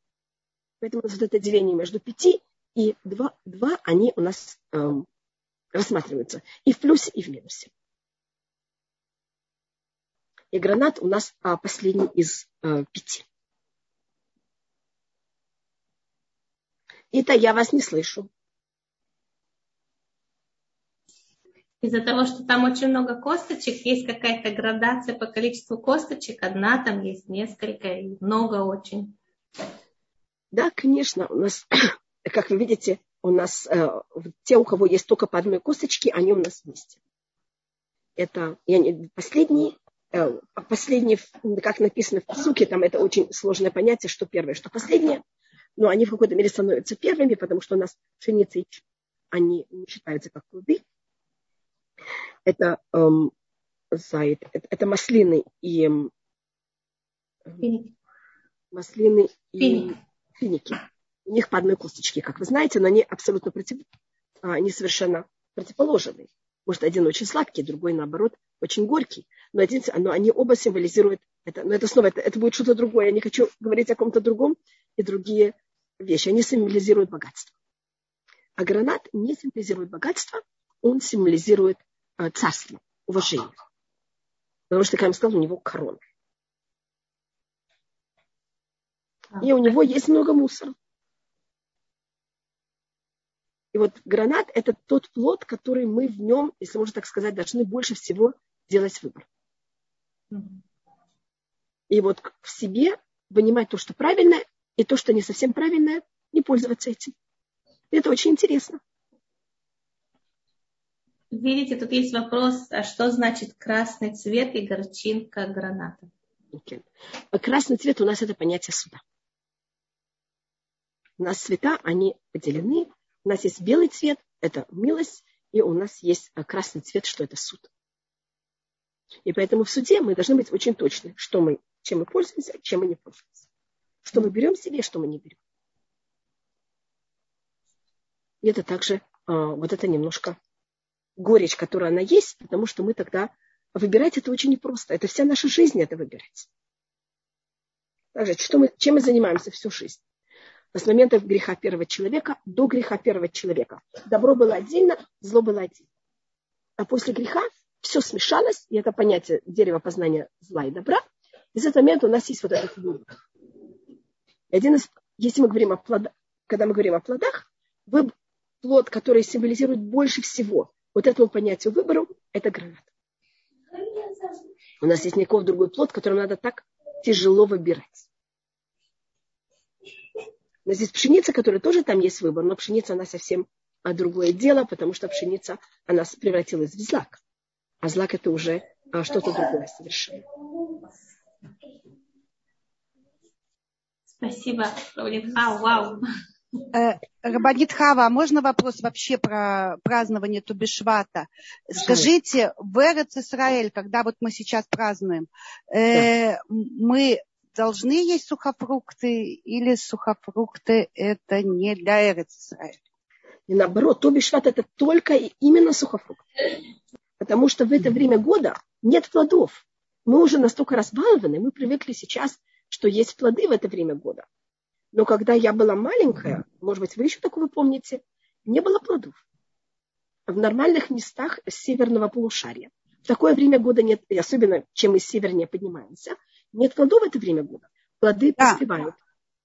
Поэтому вот это деление между пяти и два, два они у нас эм, рассматриваются и в плюсе, и в минусе. И гранат у нас а, последний из а, пяти. Это я вас не слышу. Из-за того, что там очень много косточек, есть какая-то градация по количеству косточек. Одна, там есть несколько, и много очень. Да, конечно, у нас, как вы видите, у нас э, те, у кого есть только по одной косточке, они у нас вместе. Это я не, последний, э, последний, как написано в посуке, там это очень сложное понятие, что первое, что последнее, но они в какой-то мере становятся первыми, потому что у нас пшеница и они не считаются как плоды. Это, эм, это, это маслины и эм, маслины и финики. У них по одной косточке, как вы знаете, но они абсолютно против, а, они совершенно противоположные. Может, один очень сладкий, другой, наоборот, очень горький. Но, один, но они оба символизируют это. Но это снова, это, это будет что-то другое. Я не хочу говорить о ком-то другом и другие вещи. Они символизируют богатство. А гранат не символизирует богатство, он символизирует э, царство, уважение. Потому что, как я вам сказала, у него корона. И у него есть много мусора. И вот гранат – это тот плод, который мы в нем, если можно так сказать, должны больше всего делать выбор. И вот в себе вынимать то, что правильное, и то, что не совсем правильное, не пользоваться этим. Это очень интересно. Видите, тут есть вопрос, а что значит красный цвет и горчинка граната? Okay. Красный цвет у нас это понятие суда. У нас цвета, они поделены. У нас есть белый цвет, это милость, и у нас есть э, красный цвет, что это суд. И поэтому в суде мы должны быть очень точны, что мы, чем мы пользуемся, чем мы не пользуемся. Что мы берем себе, что мы не берем. И это также, а, вот это немножко горечь, которая она есть, потому что мы тогда выбирать это очень непросто. Это вся наша жизнь, это выбирать. Также, что мы, чем мы занимаемся всю жизнь? с момента греха первого человека до греха первого человека. Добро было отдельно, зло было отдельно. А после греха все смешалось, и это понятие дерева познания зла и добра. И с этого момента у нас есть вот этот выбор. один из, если мы говорим о плодах, когда мы говорим о плодах, вы, плод, который символизирует больше всего вот этому понятию выбору, это гранат. У нас есть никакой другой плод, которым надо так тяжело выбирать. Но здесь пшеница, которая тоже там есть выбор, но пшеница, она совсем а другое дело, потому что пшеница, она превратилась в злак. А злак это уже а, что-то другое совершенно. Спасибо, А, вау. Э, Рабанит Хава, а можно вопрос вообще про празднование Тубишвата? Скажите, в Эрец Исраэль, когда вот мы сейчас празднуем, э, мы должны есть сухофрукты или сухофрукты это не для Эрец И наоборот, то бишват это только именно сухофрукты. Потому что в это время года нет плодов. Мы уже настолько разбалованы, мы привыкли сейчас, что есть плоды в это время года. Но когда я была маленькая, может быть, вы еще такого помните, не было плодов. В нормальных местах северного полушария. В такое время года нет, особенно чем мы севернее поднимаемся, нет плодов в это время года. Плоды да. поспевают.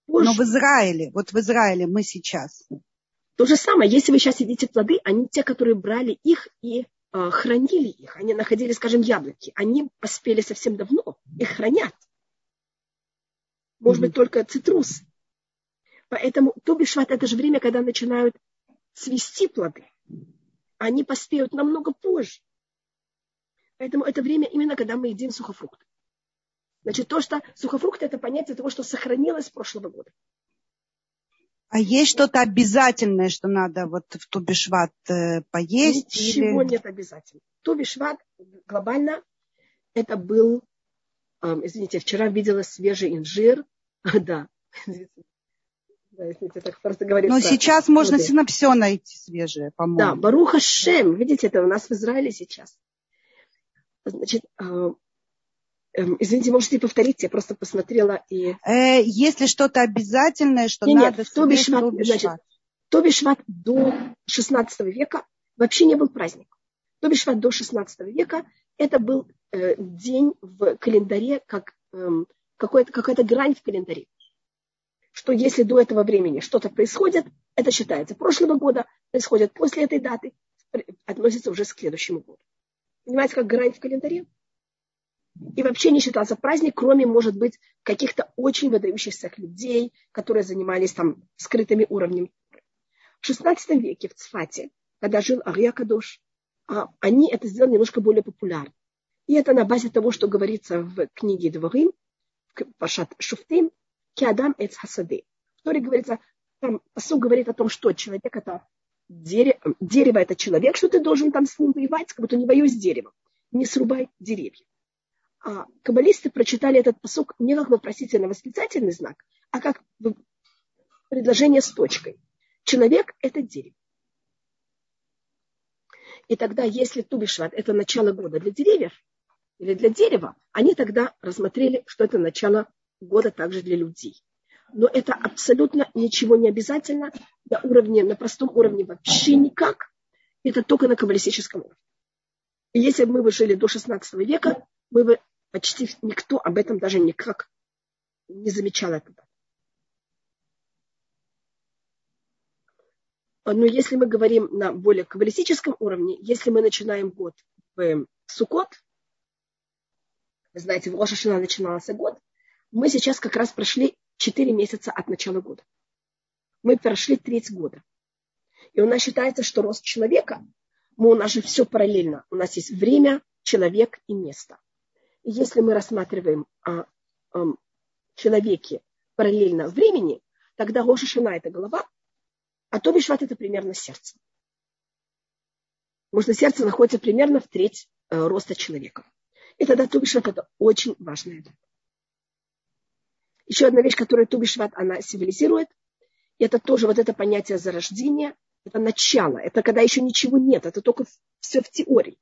Позже. Но в Израиле, вот в Израиле мы сейчас. То же самое, если вы сейчас едите плоды, они те, которые брали их и э, хранили их. Они находили, скажем, яблоки. Они поспели совсем давно, их хранят. Может mm-hmm. быть, только цитрус. Поэтому Тубишват – это же время, когда начинают цвести плоды. Они поспеют намного позже. Поэтому это время именно, когда мы едим сухофрукты. Значит, то, что сухофрукты, это понятие того, что сохранилось с прошлого года. А есть что-то обязательное, что надо вот в Тубишват э, поесть? Ничего или... нет обязательно. Тубишват глобально это был, э, извините, вчера видела свежий инжир, да, Если так просто говорится. Но сейчас можно вот на все найти свежее, по-моему. Да, Баруха Шем. Видите, это у нас в Израиле сейчас. Значит, а, эм, извините, можете повторить? Я просто посмотрела и... Э, если что-то обязательное, что нет, надо... Нет, Тобишват, значит, Тобишват до 16 века вообще не был праздник. Тобишват до 16 века это был э, день в календаре, как э, какая-то грань в календаре что если до этого времени что-то происходит, это считается прошлого года, происходит после этой даты, относится уже к следующему году. Понимаете, как грань в календаре? И вообще не считался праздник, кроме, может быть, каких-то очень выдающихся людей, которые занимались там скрытыми уровнями. В XVI веке в Цфате, когда жил Ария Кадош, а, они это сделали немножко более популярно. И это на базе того, что говорится в книге Дворим, Пашат Шуфтим, Киадам Эц Хасады. В Торе говорится, там посуд говорит о том, что человек это дерево, дерево это человек, что ты должен там с ним воевать, как будто не воюй с деревом. Не срубай деревья. А каббалисты прочитали этот посук не как вопросительно-восклицательный знак, а как предложение с точкой. Человек – это дерево. И тогда, если Тубишват – это начало года для деревьев или для дерева, они тогда рассмотрели, что это начало года также для людей. Но это абсолютно ничего не обязательно на уровне, на простом уровне вообще никак. Это только на каббалистическом уровне. И если бы мы бы жили до 16 века, мы бы почти никто об этом даже никак не замечал этого. Но если мы говорим на более каббалистическом уровне, если мы начинаем год в Сукот, вы знаете, в Рошашина начинался год, мы сейчас как раз прошли 4 месяца от начала года. Мы прошли треть года. И у нас считается, что рост человека, мы, у нас же все параллельно. У нас есть время, человек и место. И если мы рассматриваем о, о человеке параллельно времени, тогда Роша это голова, а то Бишват – это примерно сердце. Потому что сердце находится примерно в треть э, роста человека. И тогда Тубишват – это очень важная дата. Еще одна вещь, которую Тубишват, она символизирует, это тоже вот это понятие зарождения, это начало, это когда еще ничего нет, это только все в теории.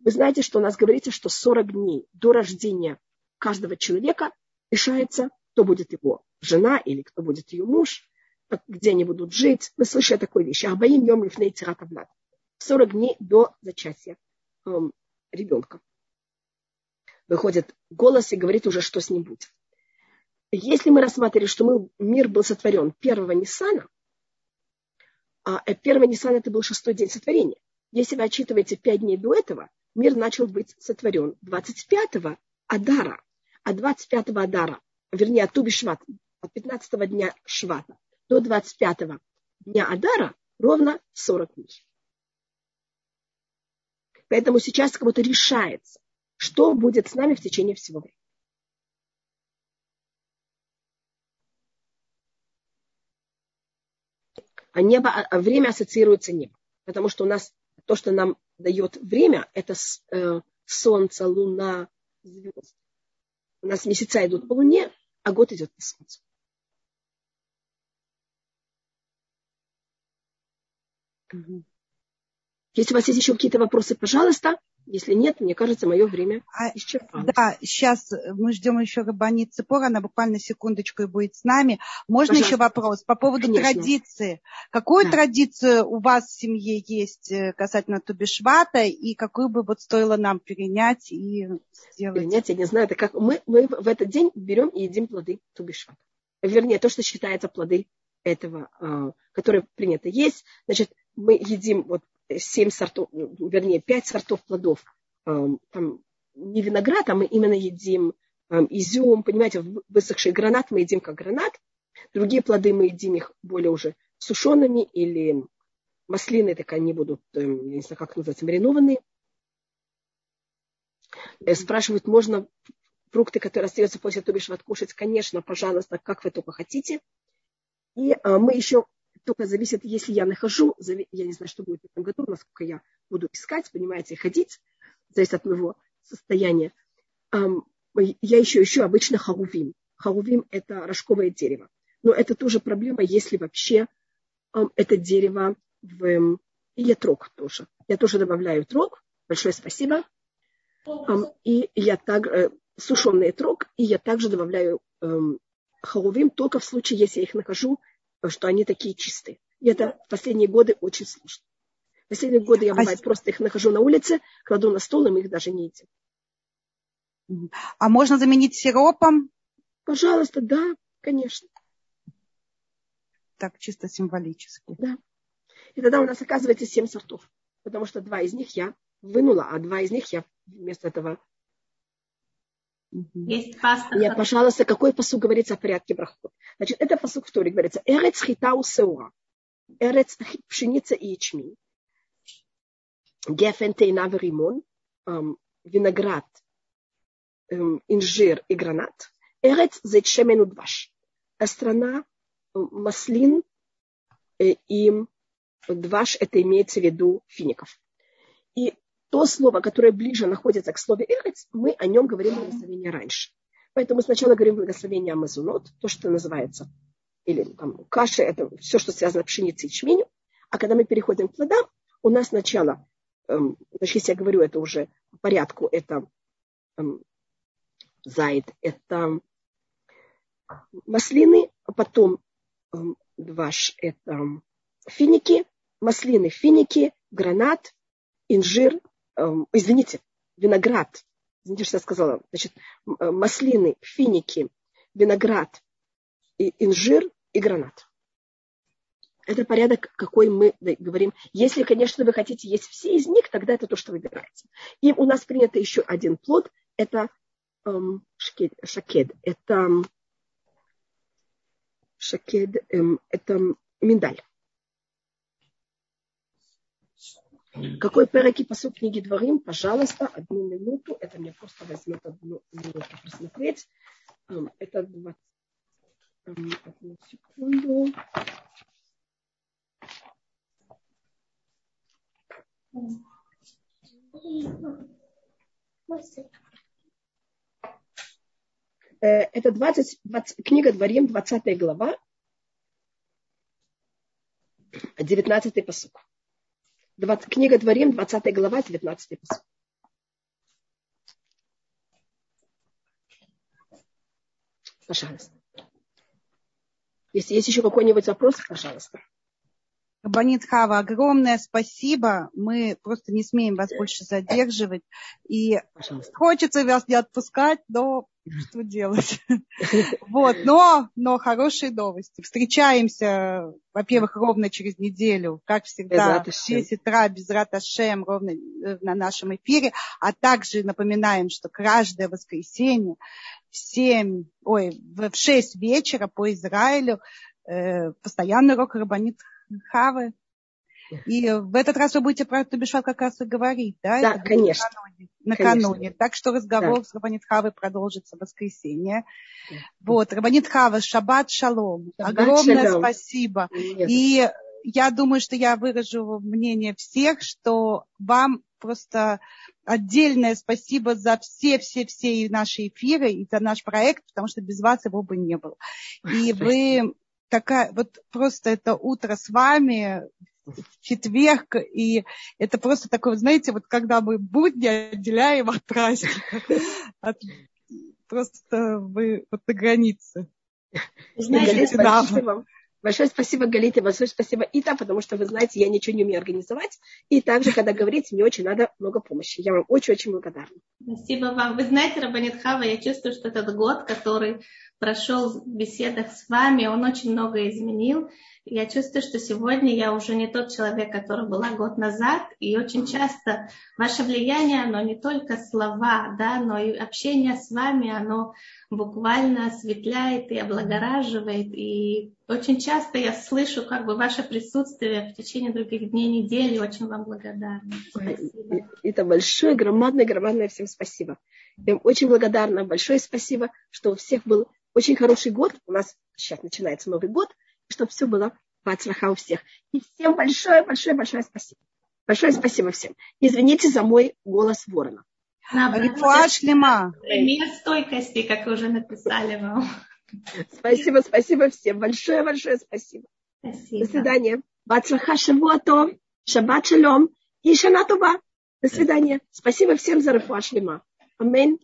Вы знаете, что у нас говорится, что 40 дней до рождения каждого человека решается, кто будет его жена или кто будет ее муж, где они будут жить. Вы слышали такую вещь. Арбаим йом лифней тиратавлад. 40 дней до зачатия эм, ребенка. Выходит голос и говорит уже, что с ним будет. Если мы рассматривали, что мы, мир был сотворен первого Ниссана, а э, первый Ниссан это был шестой день сотворения. Если вы отчитываете пять дней до этого, мир начал быть сотворен 25-го Адара. А 25-го Адара, вернее, от Туби Шват, от 15 дня Швата до 25 дня Адара ровно 40 дней. Поэтому сейчас как будто решается, что будет с нами в течение всего времени. А небо, а, а время ассоциируется небо. Потому что у нас то, что нам дает время, это э, солнце, луна, звезды. У нас месяца идут по луне, а год идет по солнцу. Если у вас есть еще какие-то вопросы, пожалуйста. Если нет, мне кажется, мое время а, исчерпалось. Да, сейчас мы ждем еще Рабанит Цепора, она буквально секундочку и будет с нами. Можно Пожалуйста. еще вопрос по поводу Конечно. традиции? Какую да. традицию у вас в семье есть э, касательно Тубишвата и какую бы вот стоило нам перенять и сделать? Перенять, я не знаю, это как мы, мы в этот день берем и едим плоды Тубишвата. Вернее, то, что считается плоды этого, а, которые принято есть. Значит, мы едим вот семь сортов, вернее, пять сортов плодов. Там не виноград, а мы именно едим изюм, понимаете, высохший гранат мы едим как гранат. Другие плоды мы едим их более уже сушеными или маслины, так они будут, эм, я не знаю, как называется, маринованные. Э, спрашивают, можно фрукты, которые остаются после тубишват, кушать? Конечно, пожалуйста, как вы только хотите. И а, мы еще только зависит, если я нахожу, я не знаю, что будет в этом году, насколько я буду искать, понимаете, ходить, зависит от моего состояния. Я еще ищу обычно харувим. Харувим – это рожковое дерево. но это тоже проблема, если вообще это дерево в... Эм, и ятрок тоже. Я тоже добавляю трог. Большое спасибо. И я так... Э, сушеный трог. И я также добавляю эм, халувим только в случае, если я их нахожу, что они такие чистые. И это в последние годы очень сложно. В последние годы я, а бывает, просто их нахожу на улице, кладу на стол, и мы их даже не едим. А можно заменить сиропом? Пожалуйста, да, конечно. Так, чисто символически. Да. И тогда у нас оказывается семь сортов. Потому что два из них я вынула, а два из них я вместо этого есть паста. Нет, пожалуйста, какой посуд говорится о порядке брахот? Значит, это посуд в Торе говорится. Эрец хитау сеура. Эрец пшеница и ячмень. Гефен тейна римон. Виноград, эм, инжир и гранат. Эрец зайчемену дваш. А страна маслин э, и дваш, это имеется в виду фиников. И то слово, которое ближе находится к слову «эрец», мы о нем говорим благословение раньше. Поэтому сначала говорим благословение Амазунот, то, что называется, или там, каша, это все, что связано с пшеницей и ячменью. А когда мы переходим к плодам, у нас сначала, эм, значит, если я говорю это уже по порядку, это эм, зайд, это маслины, а потом эм, дваш, это финики, маслины, финики, гранат, инжир, извините, виноград, извините, что я сказала, значит, э, маслины, финики, виноград, и инжир и гранат. Это порядок, какой мы говорим. Если, конечно, вы хотите есть все из них, тогда это то, что выбираете. И у нас принято еще один плод. Это эм, шакед, шакед. Это шакед, эм, это миндаль. Какой перек и книги Дворим? Пожалуйста, одну минуту. Это мне просто возьмет одну минуту просмотреть. Это 20... Одну секунду. Э, это 20, 20, книга Дворим, 20 глава, 19 посук. 20, книга Дворим, 20 глава, 19 посуд. Пожалуйста. Если есть еще какой-нибудь вопрос, пожалуйста. Банит Хава, огромное спасибо. Мы просто не смеем вас больше задерживать. И Пожалуйста. хочется вас не отпускать, но что делать? Вот, но, но хорошие новости. Встречаемся, во-первых, ровно через неделю, как всегда, в 10 утра без Раташем, ровно э, на нашем эфире. А также напоминаем, что каждое воскресенье в 7, ой, в 6 вечера по Израилю э, постоянный урок Рабанит Хавы. И в этот раз вы будете про Тубишват как раз и говорить, да? Да, Это конечно. Накануне. накануне. Так что разговор да. с Рабанит Хавой продолжится в воскресенье. Да. Вот, Рабанит Хава, Шаббат Шалом. Шаббат Огромное шалом. спасибо. Нет. И я думаю, что я выражу мнение всех, что вам просто отдельное спасибо за все-все-все наши эфиры и за наш проект, потому что без вас его бы не было. И вы такая, вот просто это утро с вами, в четверг, и это просто такое, знаете, вот когда мы будни отделяем от праздника, от, просто вы вот на границе. Знаете. Большое спасибо, Галите, большое спасибо, Ита, потому что, вы знаете, я ничего не умею организовать. И также, когда говорите, мне очень надо много помощи. Я вам очень-очень благодарна. Спасибо вам. Вы знаете, Рабанит Хава, я чувствую, что этот год, который прошел в беседах с вами, он очень много изменил. Я чувствую, что сегодня я уже не тот человек, который была год назад, и очень часто ваше влияние, оно не только слова, да, но и общение с вами, оно буквально осветляет и облагораживает. И очень часто я слышу как бы ваше присутствие в течение других дней недели. Очень вам благодарна. Спасибо. Это большое, громадное, громадное всем спасибо. Я очень благодарна. Большое спасибо, что у всех был очень хороший год. У нас сейчас начинается Новый год чтобы все было по у всех. И всем большое-большое-большое спасибо. Большое спасибо всем. Извините за мой голос ворона. Рифуа шлема. Пример стойкости, как уже написали вам. Спасибо, спасибо всем. Большое-большое спасибо. Спасибо. До свидания. Бацлаха Шавуато, Шаббат Шалом и Шана До свидания. Спасибо всем за Рафуа Шлема. Аминь.